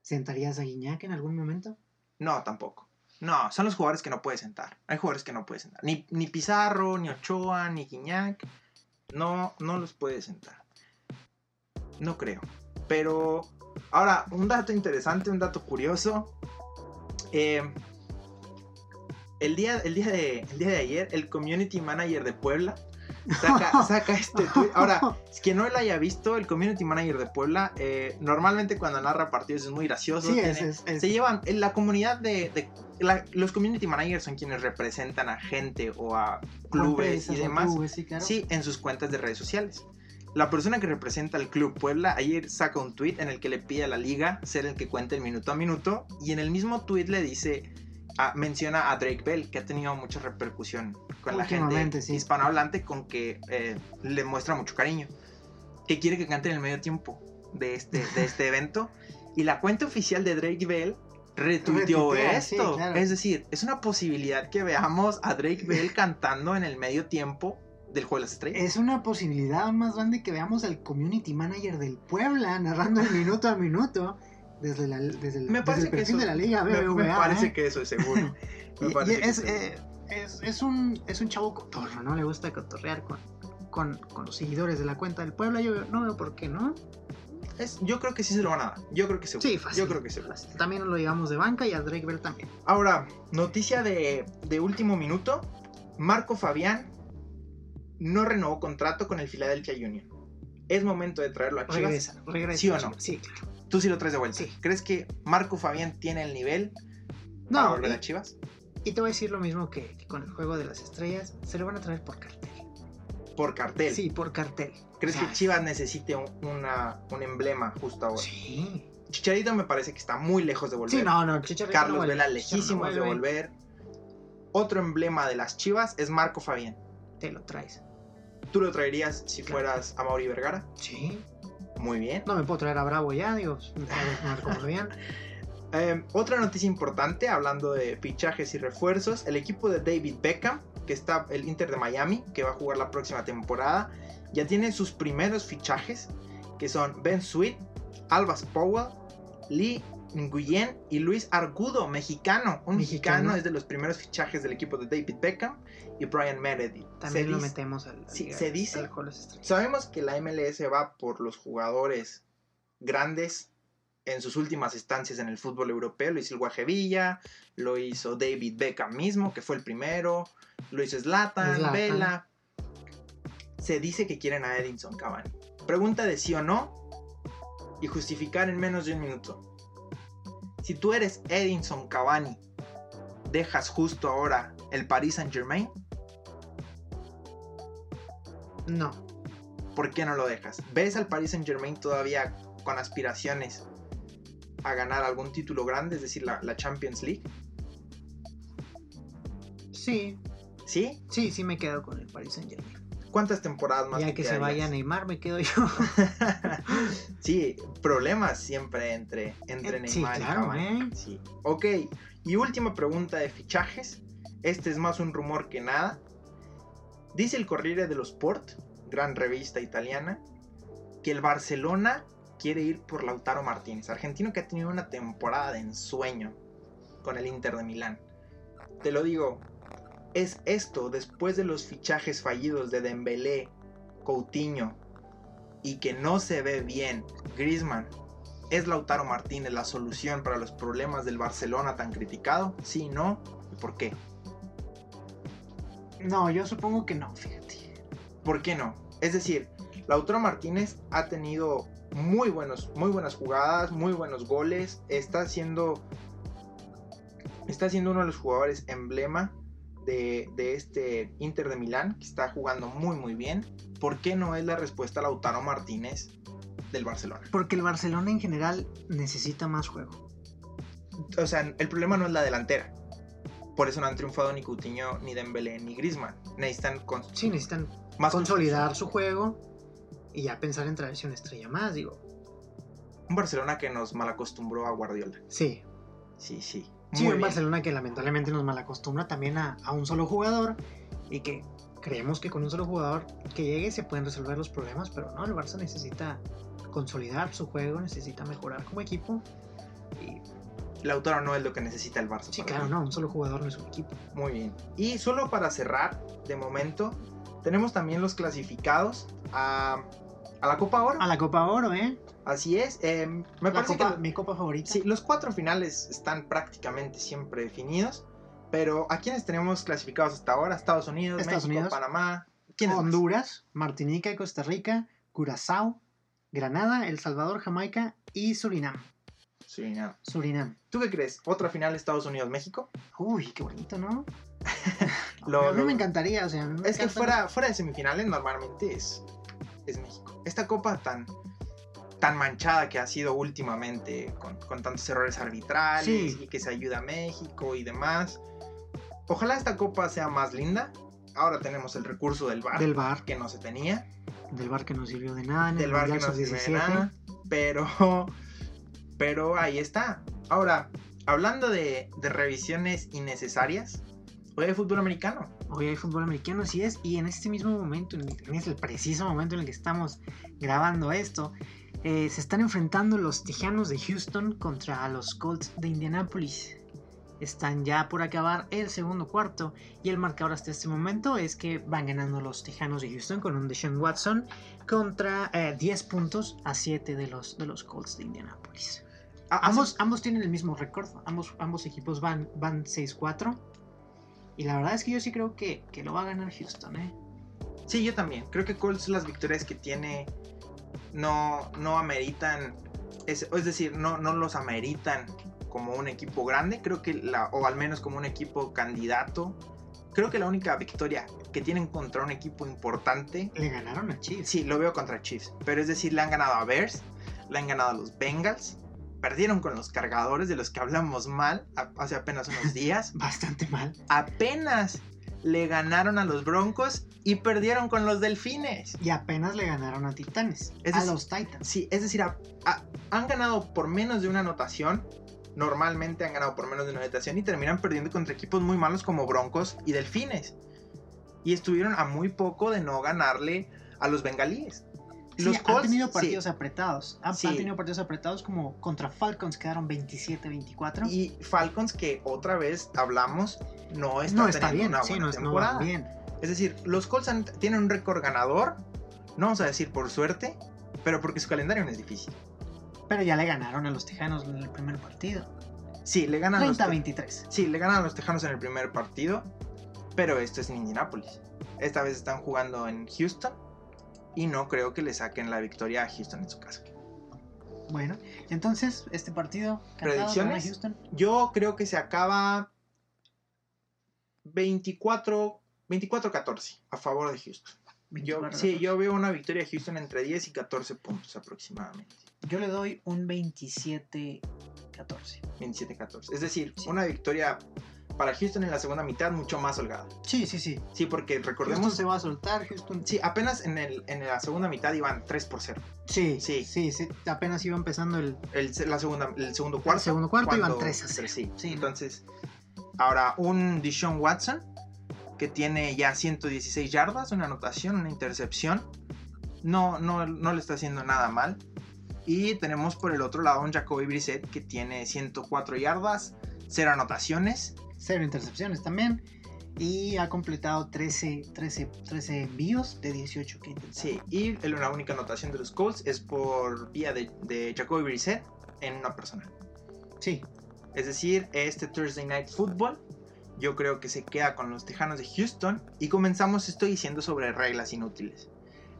¿Sentarías a Guiñac en algún momento? No, tampoco. No, son los jugadores que no puedes sentar. Hay jugadores que no puedes sentar. Ni, ni Pizarro, ni Ochoa, ni Guiñac. No, no los puedes sentar. No creo. Pero, ahora, un dato interesante, un dato curioso. Eh, el, día, el, día de, el día de ayer, el community manager de Puebla saca, [laughs] saca este tweet. Ahora, quien no lo haya visto, el community manager de Puebla, eh, normalmente cuando narra partidos es muy gracioso. Sí, tiene- es, es, es- se llevan en la comunidad de, de- la- los community managers son quienes representan a gente o a clubes y demás clubes, sí, claro. sí en sus cuentas de redes sociales la persona que representa al club Puebla ayer saca un tweet en el que le pide a la liga ser el que cuente el minuto a minuto y en el mismo tweet le dice ah, menciona a Drake Bell que ha tenido mucha repercusión con la gente sí. hispanohablante con que eh, le muestra mucho cariño que quiere que cante en el medio tiempo de este, de este [laughs] evento y la cuenta oficial de Drake Bell retuiteó Retuitea, sí, esto. claro. Es decir, es una posibilidad que veamos a Drake Bell cantando en el medio tiempo del Juego de las Estrellas. Es una posibilidad más grande que veamos al community manager del Puebla narrando el minuto a minuto desde, la, desde, el, Me desde parece el que perfil eso- de la liga me, BBVA. me parece ¿eh? que eso es seguro. [laughs] Me Y- y que es, es eh, es, es un, es un chavo cotorro, ¿no? Le gusta cotorrear con, con, con los seguidores de la cuenta del Puebla. Yo no veo por qué, ¿no? Es- yo creo que sí se lo van a dar. Yo creo que seguro. Sí, fácil. Yo creo que seguro. fácil. También lo llevamos de banca y a Drake Bell también. Ahora, noticia de, de último minuto. Marco Fabián no renovó contrato con el Philadelphia Union. Es momento de traerlo a Chivas. Regresa, regresa. ¿Sí o no? Sí, claro. Tú sí lo traes de vuelta. Sí. ¿Crees que Marco Fabián tiene el nivel para No, volver a Chivas? Y te voy a decir lo mismo que, que con el juego de las estrellas. Se lo van a traer por cartel. Por cartel. Sí, por cartel. ¿Crees O sea, que Chivas necesite un, una- un emblema justo ahora? Sí. Chicharito me parece que está muy lejos de volver. Sí, no, no, Chicharito Carlos no Vela no lejísimos de volver. Otro emblema de las Chivas es Marco Fabián. Te lo traes. ¿Tú lo traerías si Claro. fueras a Mauri Vergara? Sí. Muy bien. No me puedo traer a Bravo ya, digo, Marco [laughs] Fabián. Eh, otra noticia importante, hablando de fichajes y refuerzos, el equipo de David Beckham, que está el Inter de Miami, que va a jugar la próxima temporada, ya tiene sus primeros fichajes, que son Ben Sweet, Albas Powell, Lee Nguyen y Luis Argudo, mexicano. Un mexicano. Mexicano. es de los primeros fichajes del equipo de David Beckham y Brian Meredith. También Se lo dice- metemos al. sí, se dice- al. Sabemos que la MLS va por los jugadores grandes en sus últimas estancias en el fútbol europeo. Lo hizo el Guajevilla, lo hizo David Beckham mismo, que fue el primero, lo hizo Zlatan. Vela. Se dice que quieren a Edinson Cavani. Pregunta de sí o no y justificar en menos de un minuto. Si tú eres Edinson Cavani, ¿dejas justo ahora el Paris Saint Germain? No. ¿por qué no lo dejas? ¿Ves al Paris Saint Germain todavía con aspiraciones a ganar algún título grande, es decir, la, la Champions League? Sí, ¿Sí? sí, sí me quedo con el Paris Saint Germain. ¿Cuántas temporadas más Ya te que se vaya Neymar, me quedo yo. [laughs] sí, problemas siempre entre, entre Eh, sí, Neymar y claro, Cavani. ¿eh? Sí. Ok, y última pregunta de fichajes. Este es más un rumor que nada. Dice el Corriere dello Sport, gran revista italiana, que el Barcelona quiere ir por Lautaro Martínez, argentino que ha tenido una temporada de ensueño con el Inter de Milán. Te lo digo, es esto después de los fichajes fallidos de Dembélé, Coutinho y que no se ve bien Griezmann. ¿Es Lautaro Martínez la solución para los problemas del Barcelona tan criticado? Sí, no. ¿Y por qué? No, yo supongo que no, fíjate. ¿Por qué no? Es decir, Lautaro Martínez ha tenido muy, buenos, muy buenas jugadas, muy buenos goles. Está siendo, está siendo uno de los jugadores emblema de, de este Inter de Milán, que está jugando muy, muy bien. ¿Por qué no es la respuesta a Lautaro Martínez del Barcelona? Porque el Barcelona en general necesita más juego. O sea, el problema no es la delantera. Por eso no han triunfado ni Coutinho, ni Dembélé, ni Griezmann. Necesitan con- Sí, necesitan más consolidar su juego y ya pensar en traerse una estrella más, digo. Un Barcelona que nos malacostumbró a Guardiola. Sí, Sí, sí. sí, un bien. Barcelona que lamentablemente nos malacostumbra también a, a un solo jugador y que creemos que con un solo jugador que llegue se pueden resolver los problemas, pero no, el Barça necesita consolidar su juego, necesita mejorar como equipo y Lautaro no es lo que necesita el Barça. sí, claro, no, un solo jugador no es un equipo. Muy bien. Y solo para cerrar, de momento, tenemos también los clasificados a, a la Copa Oro. A la Copa Oro, ¿eh? Así es. eh, me La parece copa- que mi copa favorita. sí, los cuatro finales están prácticamente siempre definidos. Pero ¿a quiénes tenemos clasificados hasta ahora? Estados Unidos, Estados México, Unidos. Panamá. ¿Quiénes más? Honduras, Martinica, Costa Rica, Curazao, Granada, El Salvador, Jamaica y Surinam. Surinam. Surinam. ¿Tú qué crees? ¿Otra final Estados Unidos-México? Uy, qué bonito, ¿no? [laughs] Lo- a mí lo- me encantaría, o sea, me Es que fuera, fuera de semifinales normalmente es, es México. Esta copa tan, tan manchada que ha sido últimamente con, con tantos errores arbitrales Sí. y que se ayuda a México y demás. Ojalá esta copa sea más linda. Ahora tenemos el recurso del VAR del bar, que no se tenía. del bar que no sirvió de nada Del el VAR que no sirve de Sub-17. nada. Pero, pero ahí está. Ahora, hablando de, de revisiones innecesarias, hoy hay fútbol americano. Hoy hay fútbol americano, así es, y en este mismo momento, en este preciso momento en el que estamos grabando esto, eh, se están enfrentando los Tejanos de Houston contra los Colts de Indianapolis. Están ya por acabar el segundo cuarto y el marcador hasta este momento es que van ganando los Tejanos de Houston con un Deshaun Watson contra eh, 10 puntos a 7 de los, de los Colts de Indianapolis. Ah, Ambos, ambos tienen el mismo récord, ambos, ambos equipos van, van 6-4. Y la verdad es que yo sí creo que, que lo va a ganar Houston, ¿eh? Sí, yo también. Creo que Colts las victorias que tiene no, no ameritan, es, es decir, no, no los ameritan como un equipo grande, creo que la, o al menos como un equipo candidato. Creo que la única victoria que tienen contra un equipo importante, Le ganaron a Chiefs. sí, lo veo contra Chiefs, pero es decir, le han ganado a Bears, le han ganado a los Bengals, perdieron con los cargadores de los que hablamos mal hace apenas unos [laughs] días, Bastante mal. apenas le ganaron a los Broncos y perdieron con los Delfines. Y apenas le ganaron a Titanes. Es a los Titans. Sí, es decir, a- a- han ganado por menos de una anotación. Normalmente han ganado por menos de una anotación y terminan perdiendo contra equipos muy malos como Broncos y Delfines. Y estuvieron a muy poco de no ganarle a los bengalíes. Los Colts, han tenido partidos apretados. Han, tenido partidos apretados como contra Falcons, quedaron 27-24. Y Falcons, que otra vez hablamos, no está, no está bien. una buena temporada. bien. Es decir, los Colts tienen un récord ganador, no vamos a decir por suerte, pero porque su calendario no es difícil. Pero ya le ganaron a los Tejanos en el primer partido. Sí, le ganan 30 23. Sí, le ganan a los Tejanos en el primer partido, pero esto es en Indianapolis. Esta vez están jugando en Houston y no creo que le saquen la victoria a Houston en su casa. Bueno, entonces, este partido. ¿Predicciones? Houston? Yo creo que se acaba 24 24-14 a favor de Houston. Yo, sí, yo veo una victoria de Houston entre 10 y 14 puntos aproximadamente. Yo le doy un 27-14. 27-14. Es decir, una victoria para Houston en la segunda mitad mucho más holgada. Sí, sí, sí. Sí, porque recordemos. Houston se va a soltar, Houston. Sí, apenas en, el, en la segunda mitad iban 3 por 0. Sí, sí, sí, sí. Apenas iba empezando el. El, la segunda, el segundo cuarto. El segundo cuarto iban 3 a 0. Sí, sí. Entonces, ahora un Dishon Watson que tiene ya 116 yardas, una anotación, una intercepción. No, no, no le está haciendo nada mal. Y tenemos por el otro lado un Jacoby Brissett que tiene 104 yardas, 0 anotaciones. 0 intercepciones también. Y ha completado 13, 13, 13 envíos de 18 que Sí, y la única anotación de los Colts es por vía de, de Jacoby Brissett en una persona. Sí. Es decir, este Thursday Night Football yo creo que se queda con los Tejanos de Houston y comenzamos esto diciendo sobre reglas inútiles.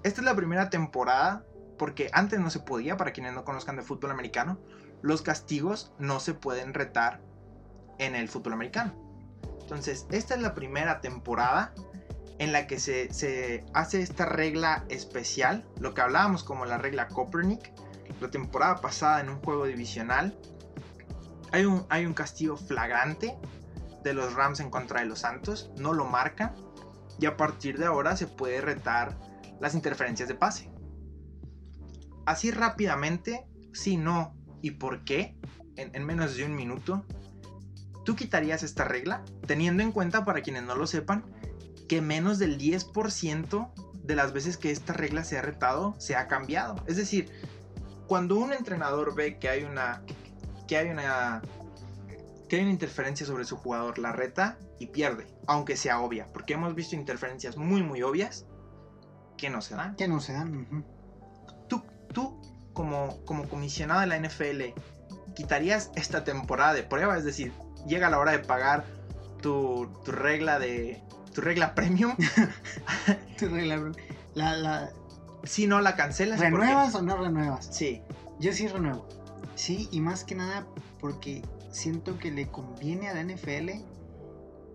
Esta es la primera temporada porque antes no se podía, para quienes no conozcan de fútbol americano, los castigos no se pueden retar en el fútbol americano. Entonces, esta es la primera temporada en la que se, hace esta regla especial, lo que hablábamos como la regla Copernic, la temporada pasada en un juego divisional. Hay un, hay un castigo flagrante de los Rams en contra de los Santos, no lo marca y a partir de ahora se puede retar las interferencias de pase. Así rápidamente, si no y por qué, en, menos de un minuto, ¿tú quitarías esta regla? Teniendo en cuenta, para quienes no lo sepan, que menos del 10% de las veces que esta regla se ha retado se ha cambiado. Es decir, cuando un entrenador ve que hay una que hay una que hay una interferencia sobre su jugador, la reta y pierde, aunque sea obvia, porque hemos visto interferencias muy muy obvias que no se dan. Que no se dan. Tú, tú como, como comisionado de la NFL, quitarías esta temporada de prueba, es decir, llega la hora de pagar tu, regla de tu regla premium. [laughs] tu regla la, la... Si no la cancelas. ¿Renuevas o no renuevas? Sí. Yo sí renuevo. Sí, y más que nada porque siento que le conviene a la NFL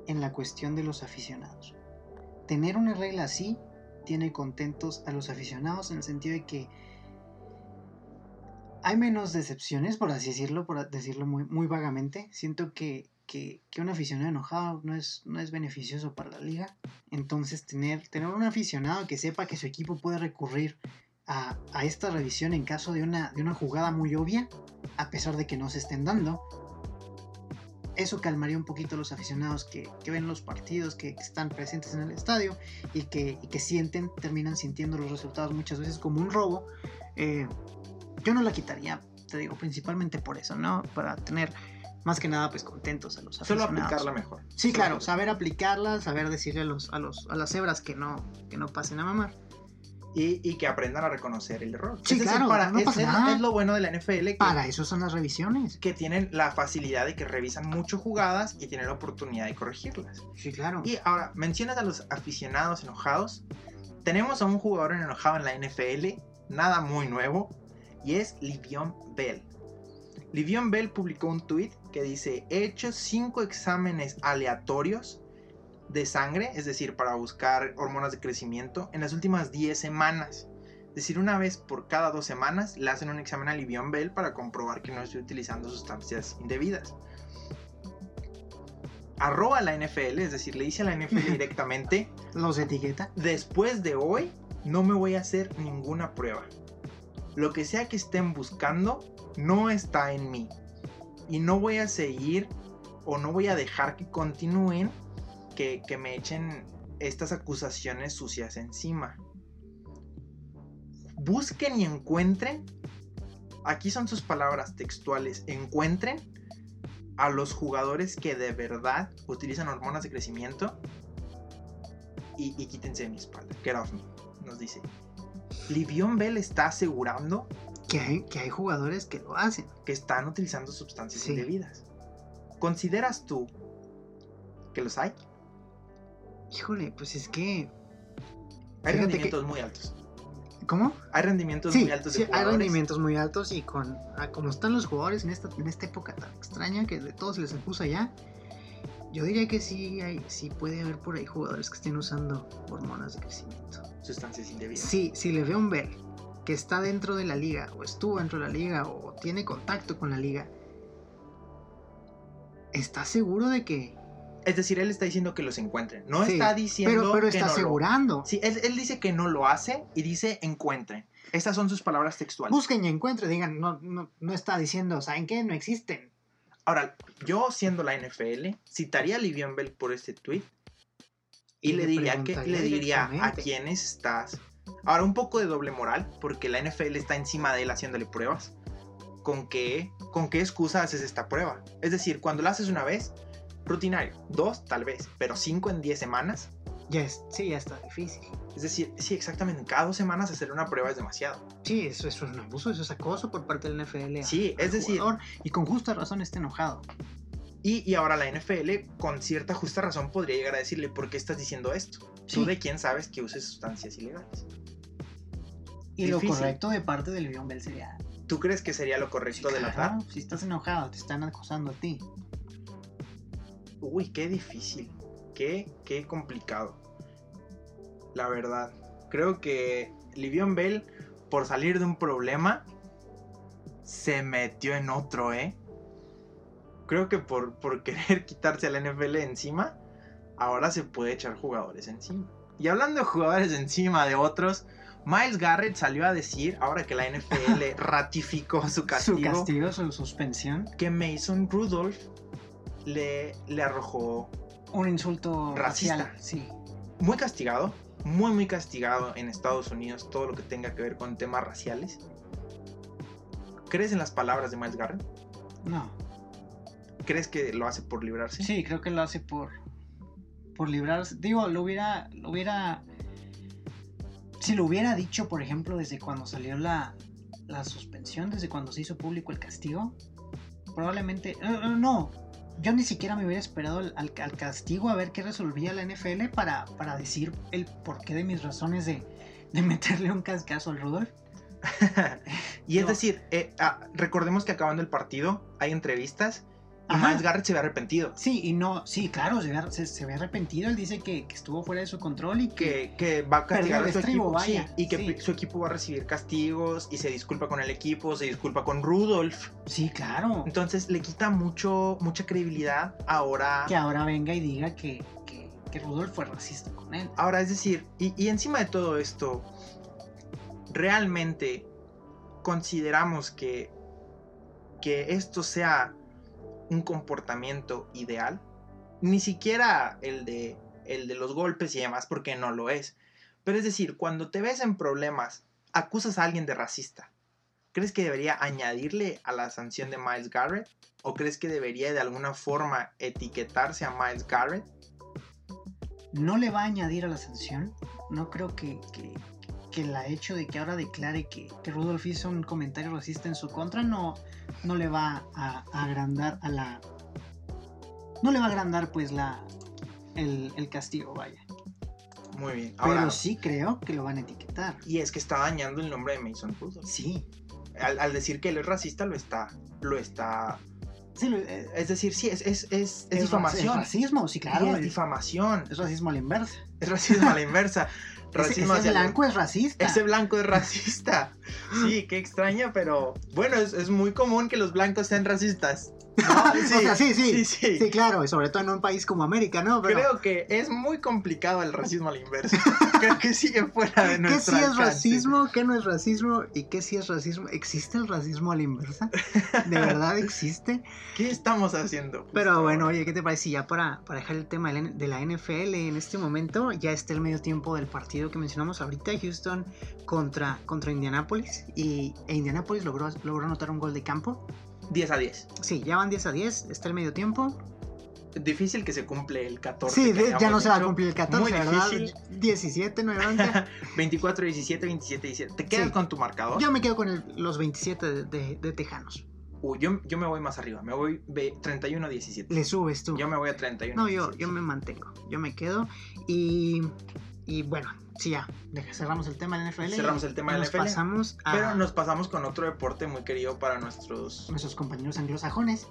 en la cuestión de los aficionados. Tener una regla así tiene contentos a los aficionados en el sentido de que hay menos decepciones, por así decirlo, por decirlo muy, vagamente. Siento que, un aficionado enojado no es, no es beneficioso para la liga. Entonces, tener, tener un aficionado que sepa que su equipo puede recurrir a, esta revisión en caso de una, de una jugada muy obvia, a pesar de que no se estén dando, eso calmaría un poquito a los aficionados que, ven los partidos, que, están presentes en el estadio y que, que, sienten, terminan sintiendo los resultados muchas veces como un robo. Eh, yo no la quitaría, te digo, principalmente por eso, ¿no? Para tener más que nada pues contentos a los aficionados. Solo aplicarla mejor. Sí, claro, saber aplicarla, saber decirle a los a los a las cebras que no que no pasen a mamar y, que aprendan a reconocer el error. Sí, claro, para, no pasa nada. es, lo bueno de la NFL. para eso son las revisiones. Que tienen la facilidad de que revisan mucho jugadas y tienen la oportunidad de corregirlas. Sí, claro. Y ahora, mencionas a los aficionados enojados. Tenemos a un jugador enojado en la NFL, nada muy nuevo, y es Livion Bell. Livion Bell publicó un tweet que dice: He hecho cinco exámenes aleatorios de sangre, es decir, para buscar hormonas de crecimiento, en las últimas 10 semanas. Es decir, una vez por cada dos semanas le hacen un examen a Livion Bell para comprobar que no estoy utilizando sustancias indebidas. Arroba la NFL, es decir, le dice a la NFL [laughs] directamente. Los etiqueta. Después de hoy, no me voy a hacer ninguna prueba. Lo que sea que estén buscando, no está en mí. Y no voy a seguir o no voy a dejar que continúen que, me echen estas acusaciones sucias encima. busquen y encuentren, aquí son sus palabras textuales, encuentren a los jugadores que de verdad utilizan hormonas de crecimiento y, y quítense de mi espalda. Get off me, nos dice. Livion Bell está asegurando Que hay, que hay jugadores que lo hacen. que están utilizando sustancias Sí. indebidas. ¿Consideras tú que los hay? Híjole, pues es que. Hay rendimientos muy altos. ¿Cómo? Hay rendimientos Sí, muy altos de sí hay rendimientos muy altos y con como están los jugadores en esta, en esta época tan extraña que de todos les acusa ya, yo diría que sí hay, sí puede haber por ahí jugadores que estén usando hormonas de crecimiento. Sustancias indebidas. Sí, si le veo un Bell que está dentro de la liga, o estuvo dentro de la liga, o tiene contacto con la liga, ¿está seguro de que? Es decir, él está diciendo que los encuentren. No Sí, está diciendo Pero, pero que está lo- asegurando. Sí, él, él dice que no lo hace y dice encuentren. Estas son sus palabras textuales. Busquen y encuentren, digan, no, no, no está diciendo, ¿saben qué? No existen. Ahora, yo siendo la NFL, citaría a Livion Bell por este tweet y, Y le diría que le diría a directamente. quién estás. Ahora, un poco de doble moral, porque la NFL está encima de él haciéndole pruebas. ¿Con qué, ¿Con qué excusa haces esta prueba? Es decir, cuando la haces una vez, rutinario. Dos, tal vez, pero cinco en diez semanas. Ya es, sí, ya está difícil. Es decir, sí, exactamente, cada dos semanas hacer una prueba es demasiado. Sí, eso, eso es un abuso, eso es acoso por parte del NFL. Sí, es decir- jugador, y con justa razón está enojado. Y, y ahora la NFL, con cierta justa razón, podría llegar a decirle, ¿por qué estás diciendo esto? ¿Tú de quién sabes que uses sustancias ilegales? Y lo correcto de parte del León Bell sería. ¿Tú crees que sería lo sí, correcto de la claro, Si estás enojado, te están acosando a ti. Uy, qué difícil. Qué, qué complicado. La verdad. Creo que Livion Bell, por salir de un problema, se metió en otro, ¿eh? Creo que por, por [laughs] querer quitarse a la NFL encima, ahora se puede echar jugadores encima. Y hablando de jugadores encima de otros, Miles Garrett salió a decir, ahora que la NFL [laughs] ratificó su castigo, Su castigo, su suspensión. que Mason Rudolph le, le arrojó Un insulto Racista. racial. Sí. muy castigado, muy muy castigado en Estados Unidos todo lo que tenga que ver con temas raciales. ¿Crees en las palabras de Miles Garrett? No. ¿Crees que lo hace por librarse? Sí, creo que lo hace por. Por librarse. Digo, lo hubiera. Lo hubiera. Si lo hubiera dicho, por ejemplo, desde cuando salió la, la suspensión, desde cuando se hizo público el castigo, probablemente. No, no, no, yo ni siquiera me hubiera esperado al, al- al castigo a ver qué resolvía la NFL para, para decir el porqué de mis razones de, de [laughs] meterle un cascazo al Rudolph. [laughs] y es decir, eh, ah, recordemos que acabando el partido hay entrevistas Ajá. Garrett se ve arrepentido. Sí, y no, sí, claro, se ve, se, se ve arrepentido. Él dice que, que estuvo fuera de su control y que. Que, que va a castigar a su estribo, equipo sí, y que sí. su equipo va a recibir castigos y se disculpa con el equipo, se disculpa con Rudolph. Sí, claro. Entonces le quita mucho, mucha credibilidad ahora. que ahora venga y diga que, que, que Rudolf fue racista con él. Ahora, es decir, y, y encima de todo esto, realmente consideramos que, que esto sea un comportamiento ideal. Ni siquiera el de, el de los golpes y demás, porque no lo es. Pero es decir, cuando te ves en problemas, acusas a alguien de racista. ¿Crees que debería añadirle a la sanción de Miles Garrett? ¿O crees que debería de alguna forma etiquetarse a Miles Garrett? No le va a añadir a la sanción. No creo que, que, que el hecho de que ahora declare que, que Rudolf hizo un comentario racista en su contra no, no le va a, a agrandar a la. No le va a agrandar pues la el, el castigo, vaya. Muy bien. Ahora, Pero sí creo que lo van a etiquetar. Y es que está dañando el nombre de Mason Rudolph. Sí. Al, al decir que él es racista, lo está. Lo está. Sí, lo- eh, Es decir, sí, es, es, es, difamación. Es racismo, sí, claro. Y Es, difamación. es racismo a la inversa. Es racismo a la inversa. [laughs] Ese, Racismo blanco es racista. Ese blanco es racista. [laughs] Sí, qué extraño, pero bueno, es, es muy común que los blancos sean racistas. Sí, o sea, sí, sí, sí, sí. sí, claro, y sobre todo en un país como América, ¿no? Pero Creo que es muy complicado el racismo a la inversa. [laughs] Creo que sigue fuera de ¿qué nuestro sí es racismo? ¿Qué no es racismo? ¿Y qué sí es racismo? ¿Existe el racismo a la inversa? ¿De [laughs] verdad existe? ¿Qué estamos haciendo? justo Pero bueno, oye, ¿qué te parece? si Ya para, para dejar el tema de la, N- de la NFL en este momento, ya está el medio tiempo del partido que mencionamos ahorita, Houston contra, contra Indianapolis. Y e Indianapolis logró, logró anotar un gol de campo. 10 a 10. Sí, ya van 10 a 10, está el medio tiempo. Difícil que se cumple el 14. Sí, ya no se va a cumplir el 14, Muy ¿verdad? difícil. 17 nuevamente. 24, 17, 27, 17. ¿Te quedas Sí. con tu marcador? Yo me quedo con el- los 27 de, de- de Tejanos. Uy, yo, yo me voy más arriba. Me voy ve- 31 a 17. Le subes tú. Yo me voy a 31. No, yo, 17. yo me mantengo. Yo me quedo. Y, y bueno, sí, ya. deja- cerramos el tema del NFL. Cerramos el tema del NFL. pasamos a Pero nos pasamos con otro deporte muy querido para nuestros. nuestros compañeros anglosajones,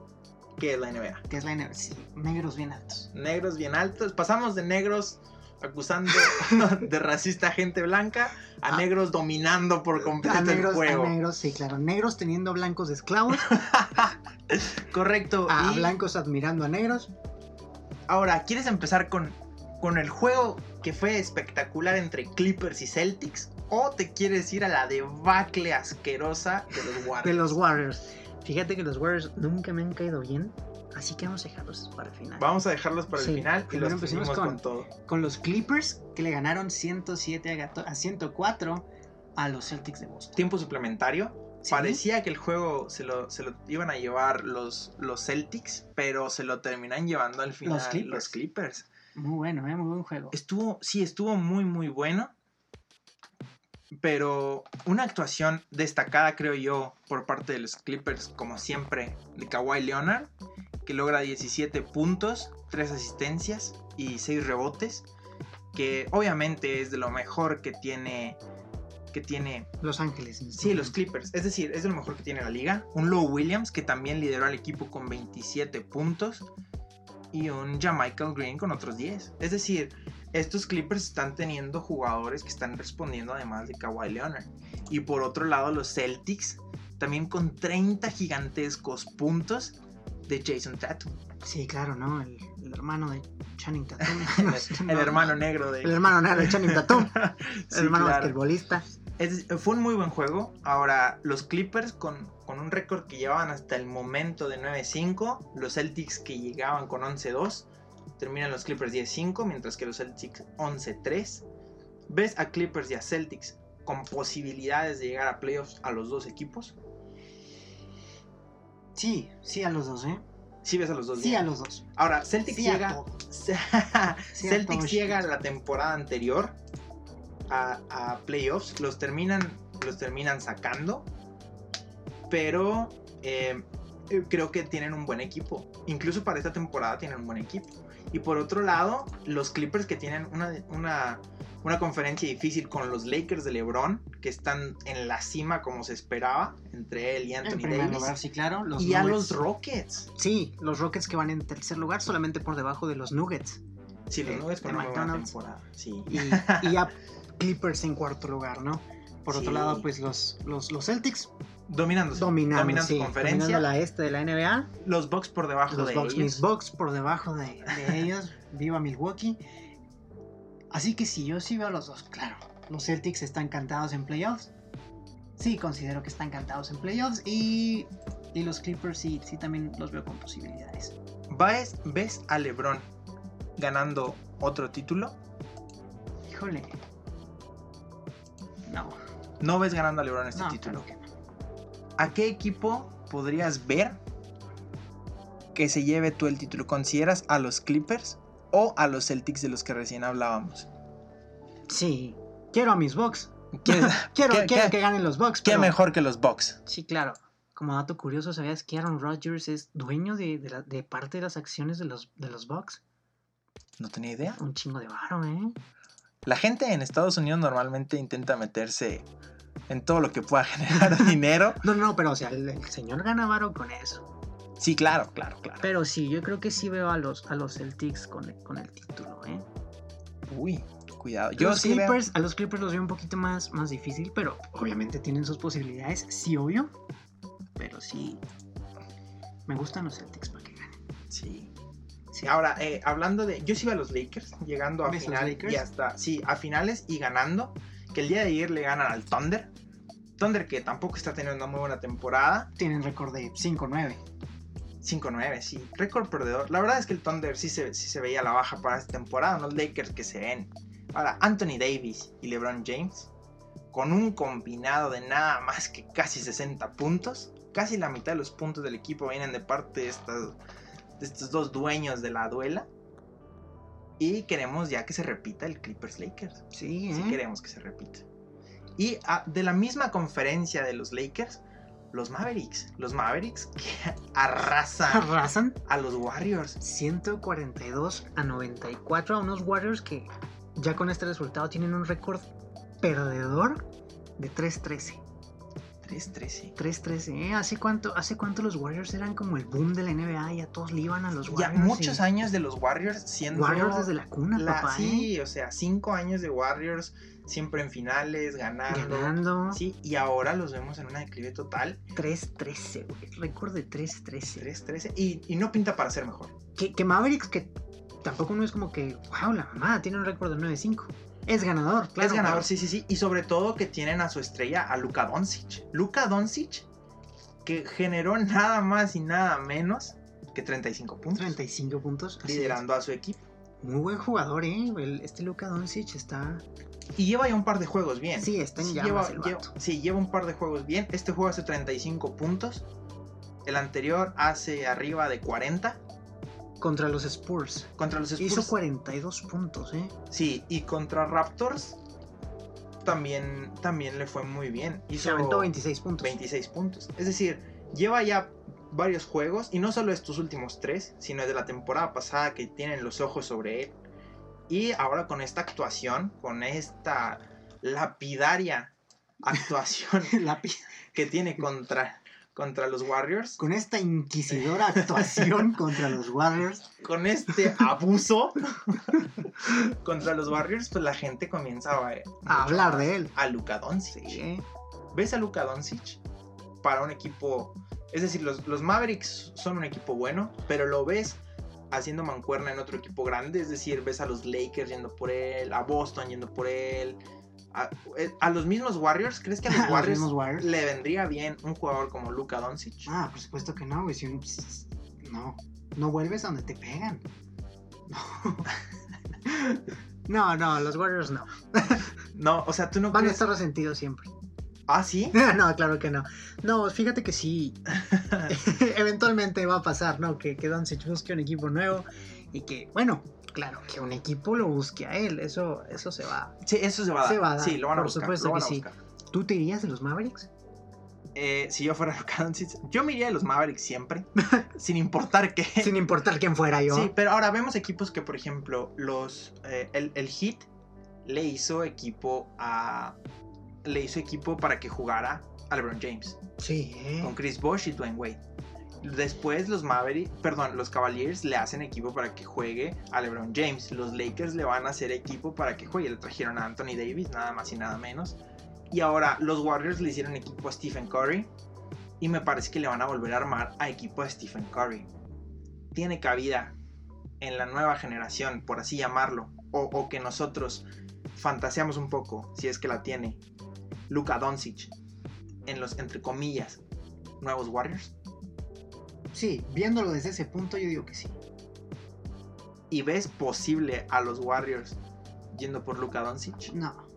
que es la NBA. que es la NFL. Sí, negros bien altos. Negros bien altos. Pasamos de negros acusando [laughs] de racista a gente blanca a Ah. negros dominando por A completo negros, el juego. a negros, sí, claro. Negros teniendo blancos de esclavos, [laughs] Correcto. a y blancos admirando a negros. ahora, ¿quieres empezar con, con el juego que fue espectacular entre Clippers y Celtics? ¿O te quieres ir a la debacle asquerosa de los Warriors? De los Warriors. Fíjate que los Warriors nunca me han caído bien. Así que vamos a dejarlos para el final. Vamos a dejarlos para Sí, el final y los empecemos con- con todo. Con los Clippers, que le ganaron 107 a, gato- a 104 a los Celtics de Boston. Tiempo suplementario. Sí. Parecía que el juego se lo, se lo iban a llevar los, los Celtics, pero se lo terminan llevando al final Clippers. los Clippers. Muy bueno, ¿eh? muy buen juego. Estuvo, sí, estuvo muy, muy bueno. Pero una actuación destacada, creo yo, por parte de los Clippers, como siempre, de Kawhi Leonard, que logra 17 puntos, 3 asistencias y 6 rebotes, que obviamente es de lo mejor que tiene, que tiene Los Ángeles. Sí, los Clippers. Es decir, es de lo mejor que tiene la liga. Un Lou Williams que también lideró al equipo con 27 puntos. Y un Jamichael Green con otros 10. Es decir, estos Clippers están teniendo jugadores que están respondiendo además de Kawhi Leonard. Y por otro lado, los Celtics también con 30 gigantescos puntos de Jason Tatum. Sí, claro, ¿no? El, el hermano de Channing Tatum. El, [laughs] [laughs] No, el no, hermano no. negro de... El hermano negro de Channing Tatum. [laughs] El Sí, hermano claro. basquetbolista. Es- fue un muy buen juego. Ahora, los Clippers con, con un récord que llevaban hasta el momento de 9-5. Los Celtics que llegaban con 11-2. Terminan los Clippers 10-5, mientras que los Celtics 11-3. ¿Ves a Clippers y a Celtics con posibilidades de llegar a playoffs a los dos equipos? Sí, sí a los dos, ¿eh? Sí ves a los dos. Sí bien. a los dos. Ahora, Celtics Sí a llega... todos. [laughs] Sí a Celtics todos. llega a la temporada anterior a, a playoffs, los terminan, los terminan sacando, pero eh, eh, creo que tienen un buen equipo. Incluso para esta temporada tienen un buen equipo. Y por otro lado, los Clippers que tienen una, una, una conferencia difícil con los Lakers de LeBron, que están en la cima como se esperaba, entre él y En Anthony primer Davis. lugar, sí, claro. Los y a los Rockets. Sí, los Rockets que van en tercer lugar, solamente por debajo de los Nuggets. Sí, los De- Nuggets con una temporada. Sí. Y, y a [laughs] Clippers en cuarto lugar, ¿no? Por otro lado, pues los, los, los Celtics Dominando, dominando, dominando sí, su conferencia. dominando la este de la NBA. Los Bucks por debajo Los de Bucks, mis ellos. Bucks por debajo de, de [laughs] ellos. Viva Milwaukee. Así que sí, yo sí veo a los dos, claro. Los Celtics están cantados en playoffs. Sí, considero que están cantados en playoffs. Y, y los Clippers sí, sí también los veo con posibilidades. ¿Ves, ¿Ves a LeBron ganando otro título? Híjole. No, No ves ganando a LeBron este no, título. claro que no. ¿A qué equipo podrías ver que se lleve tú el título? ¿Consideras a los Clippers o a los Celtics de los que recién hablábamos? Sí, quiero a mis Bucks. ¿Quieres- [laughs] Quiero, ¿Qué- quiero qué- que ganen los Bucks. ¿Qué pero- mejor que los Bucks? Sí, claro. Como dato curioso, ¿sabías que Aaron Rodgers es dueño de, de la- de parte de las acciones de los, de los Bucks? No tenía idea. Un chingo de varo, ¿eh? La gente en Estados Unidos normalmente intenta meterse en todo lo que pueda generar [laughs] dinero. No, no, pero o sea, el, el señor gana varo con eso. Sí, claro, claro, claro. Pero sí, yo creo que sí veo a los, a los Celtics con, el- con el título, ¿eh? Uy, cuidado. Yo los sí veo- Clippers, a los Clippers los veo un poquito más, más difícil, pero obviamente tienen sus posibilidades, sí, obvio. Pero sí. Me gustan los Celtics para que ganen. Sí. Sí, ahora, eh, hablando de. Yo sí iba a los Lakers, llegando a ¿Ves los final Lakers? y hasta. Sí, a finales y ganando. Que el día de ayer le ganan al Thunder. Thunder que tampoco está teniendo una muy buena temporada. Tienen récord de 5-9. 5-9, sí. Récord perdedor. La verdad es que el Thunder sí se, sí se veía a la baja para esta temporada. Los Lakers que se ven. Ahora, Anthony Davis y LeBron James. Con un combinado de nada más que casi 60 puntos. Casi la mitad de los puntos del equipo vienen de parte de, estas, de estos dos dueños de la duela. Y queremos ya que se repita el Clippers Lakers. Sí, ¿eh? Sí queremos que se repita. Y ah, de la misma conferencia de los Lakers, los Mavericks. Los Mavericks [laughs] que arrasan Arrasan a los Warriors. 142 a 94 a unos Warriors que ya con este resultado tienen un récord perdedor de 3-13. 3-13. 3-13, ¿eh? ¿Hace cuánto, ¿Hace cuánto los Warriors eran como el boom de la NBA? Ya todos le iban a los Ya Warriors. muchos y- años de los Warriors siendo. Warriors desde la cuna, la- papá, ¿eh? sí, o sea, cinco años de Warriors, siempre en finales, ganando. Ganando. Sí, y ahora los vemos en una declive total, 3-13, güey. Récord de 3-13. 3-13, y, y no pinta para ser mejor. Que, que Mavericks, que tampoco no es como que, wow, la mamá tiene un récord de 9-5. Es ganador, claro. es ganador, sí, sí, sí, y sobre todo que tienen a su estrella, a Luka Doncic. Luka Doncic, que generó nada más y nada menos que 35 puntos, 35 puntos. liderando a su equipo. Muy buen jugador, ¿eh? Este Luka Doncic está. Y lleva ya un par de juegos bien. Sí, está en Sí, llamas lleva, el lleva- sí, lleva un par de juegos bien. Este juego hace 35 puntos. El anterior hace arriba de 40. Contra los Spurs. Contra los Spurs. Hizo 42 puntos, ¿eh? Sí, y contra Raptors también, también le fue muy bien. Se Hizo aventó 26 puntos. 26 puntos. Es decir, lleva ya varios juegos. Y no solo estos últimos tres, sino de la temporada pasada que tienen los ojos sobre él. Y ahora con esta actuación, con esta lapidaria actuación [laughs] que tiene contra, contra los Warriors, Con esta inquisidora actuación [laughs] contra los Warriors. con este abuso [laughs] contra los Warriors, pues la gente comienza a, A hablar de él. a Luka Doncic. Sí, ¿eh? ¿Ves a Luka Doncic para un equipo? Es decir, los, los Mavericks son un equipo bueno, pero lo ves haciendo mancuerna en otro equipo grande. Es decir, ves a los Lakers yendo por él, a Boston yendo por él, a, eh, a los mismos Warriors. ¿Crees que [laughs] a los Warriors mismos Warriors. le vendría bien un jugador como Luka Doncic? Ah, por supuesto que no, güey. Si uno- pues, no, no vuelves a donde te pegan. No. [laughs] No, no, los Warriors no. [laughs] No, o sea, tú no Van a estar resentidos siempre. Ah, sí. No, claro que no. No, fíjate que sí. Eventualmente va a pasar, ¿no? Que, que Doncic busque un equipo nuevo y que, bueno, claro, que un equipo lo busque a él. Eso, eso se va. Sí, eso se va. Se va a dar, Sí, lo van a por buscar. supuesto que sí. ¿Tú te irías de los Mavericks? Eh, si yo fuera [laughs] yo me iría de los Mavericks siempre, [laughs] sin importar qué. [laughs] Sin importar quién fuera yo. Sí, pero ahora vemos equipos que, por ejemplo, los eh, el, el Heat le hizo equipo a le hizo equipo para que jugara a LeBron James Sí, ¿eh? con Chris Bosh y Dwayne Wade. Después los Mavericks, perdón, los Cavaliers le hacen equipo para que juegue a LeBron James. Los Lakers le van a hacer equipo para que juegue. Le trajeron a Anthony Davis, nada más y nada menos. Y ahora los Warriors le hicieron equipo a Stephen Curry. Y me parece que le van a volver a armar a equipo a Stephen Curry. Tiene cabida en la nueva generación, por así llamarlo. O, que nosotros fantaseamos un poco, si es que la tiene. Luka Doncic. En los, entre comillas, nuevos Warriors. Sí, viéndolo desde ese punto, yo digo que sí. y ves posible a los Warriors yendo por Luka Doncic. No.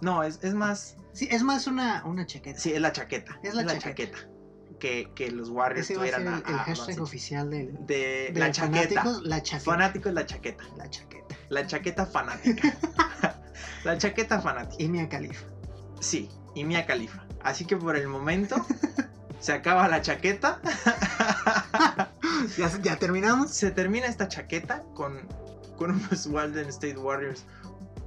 No, es, es más. Sí, es más una, una chaqueta. Sí, es la chaqueta. Es la chaqueta. Que, que los Warriors Ese a tuvieran el, a, el a hashtag oficial del, De, de la chaqueta. fanáticos, la chaqueta. Fanático es la chaqueta. La chaqueta. La chaqueta fanática. [laughs] la chaqueta fanática. Y Mia Khalifa. Sí, y Mia Khalifa. Así que por el momento [laughs] se acaba la chaqueta. [laughs] ¿Ya, ya terminamos. se termina esta chaqueta con, con unos Golden State Warriors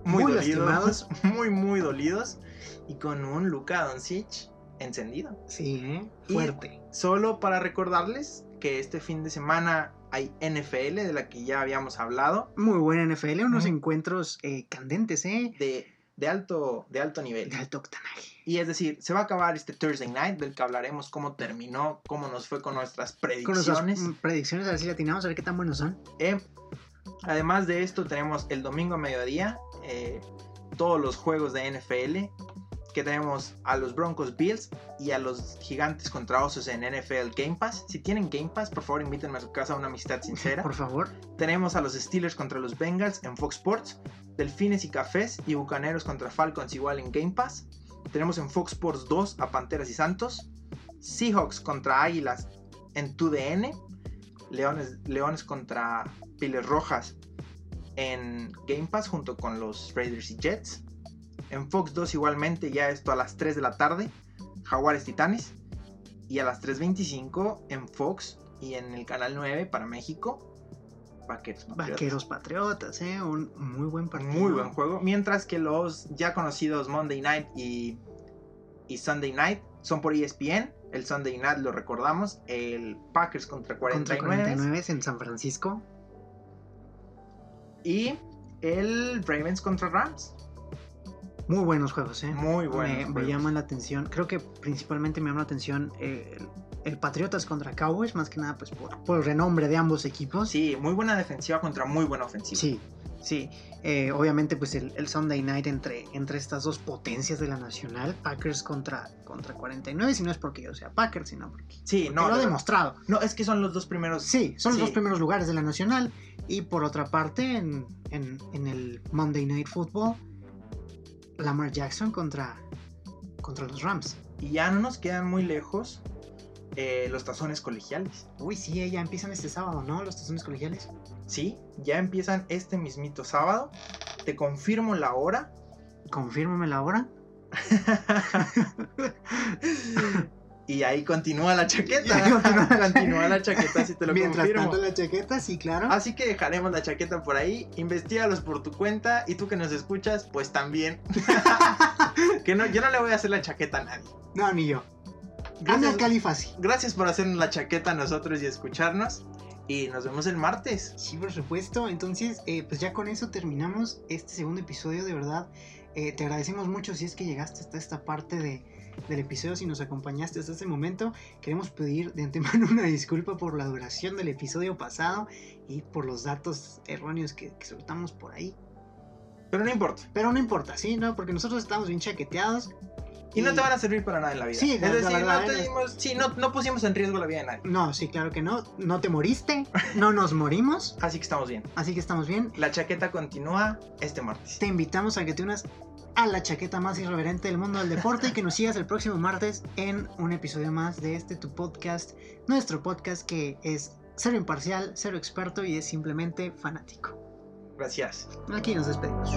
muy, Muy dolidos, lastimados. [laughs] muy muy dolidos y con un Luka Doncic encendido. Sí, ¿eh? Y- Fuerte. Solo para recordarles que este fin de semana hay NFL de la que ya habíamos hablado Muy buena NFL, unos encuentros eh, candentes, ¿eh? de de alto, de alto nivel. De alto octanaje. Y es decir, se va a acabar este Thursday Night del que hablaremos cómo terminó, cómo nos fue con nuestras Con predicciones. nuestras mm, predicciones, a ver si latinamos, a ver qué tan buenos son. Eh, además de esto, tenemos el domingo a mediodía eh, todos los juegos de NFL. Que tenemos a los Broncos Bills y a los Gigantes contra Osos en NFL Game Pass. Si tienen Game Pass, por favor invítenme a su casa a una amistad sincera. [laughs] Por favor. Tenemos a los Steelers contra los Bengals en Fox Sports. Delfines y Cafés y Bucaneros contra Falcons igual en Game Pass. Tenemos en Fox Sports 2 a Panteras y Santos. Seahawks contra Águilas en 2DN. Leones, Leones contra Piles Rojas en Game Pass junto con los Raiders y Jets. En Fox 2 igualmente ya esto a las 3 de la tarde. Jaguares Titanes. Y a las 3.25 en Fox y en el canal 9 para México. Vaqueros Patriotas. Vaqueros Patriotas, ¿eh? Un muy buen partido. Muy buen juego. Mientras que los ya conocidos Monday Night y, y Sunday Night son por ESPN. El Sunday Night lo recordamos. El Packers contra 49. Contra 49 en San Francisco. Y el Ravens contra Rams. Muy buenos juegos, ¿eh? Muy me, buenos. me juegos. llaman la atención. Creo que principalmente me llama la atención eh, el, el Patriotas contra Cowboys, más que nada pues por, por el renombre de ambos equipos. Sí, muy buena defensiva contra muy buena ofensiva. Sí, sí. Eh, obviamente, pues el, el Sunday Night entre, entre estas dos potencias de la nacional, Packers contra, contra 49, si no es porque yo sea Packers, sino porque, Sí, porque no. lo ha de- demostrado. No, es que son los dos primeros. Sí, son los dos primeros lugares de la nacional. Y por otra parte, en, en- en el Monday Night Football, Lamar Jackson contra, contra los Rams. Y ya no nos quedan muy lejos eh, los tazones colegiales. Uy, sí, ya empiezan este sábado, ¿no? Los tazones colegiales. Sí, ya empiezan este mismito sábado. Te confirmo la hora. Confírmame la hora. [laughs] y ahí continúa la chaqueta. Continúa la chaqueta, si te lo Mientras confirmo. tanto, la chaqueta, sí, claro. Así que dejaremos la chaqueta por ahí. Investígalos por tu cuenta. Y tú que nos escuchas, pues también. [laughs] que no, yo no le voy a hacer la chaqueta a nadie. No, ni yo. Gracias, Califasi. gracias por hacernos la chaqueta a nosotros y escucharnos. Y nos vemos el martes. Sí, por supuesto. Entonces, eh, pues ya con eso terminamos este segundo episodio. De verdad, eh, te agradecemos mucho si es que llegaste hasta esta parte de, del episodio, si nos acompañaste hasta este momento. Queremos pedir de antemano [laughs] una disculpa por la duración del episodio pasado y por los datos erróneos que, que soltamos por ahí. Pero no importa. Pero no importa, ¿sí? ¿No? Porque nosotros estamos bien chaqueteados. Y no te van a servir para nada en la vida. Sí, es la decir, verdad, no, te dimos- sí, no, no pusimos en riesgo la vida de nadie. No, sí, claro que no. No te moriste, no nos morimos, [laughs] Así que estamos bien. así que estamos bien. La chaqueta continúa este martes. Te invitamos a que te unas a la chaqueta más irreverente del mundo del deporte y que nos sigas el próximo martes en un episodio más de este tu podcast, nuestro podcast que es cero imparcial, cero experto y es simplemente fanático. Gracias. Aquí nos despedimos.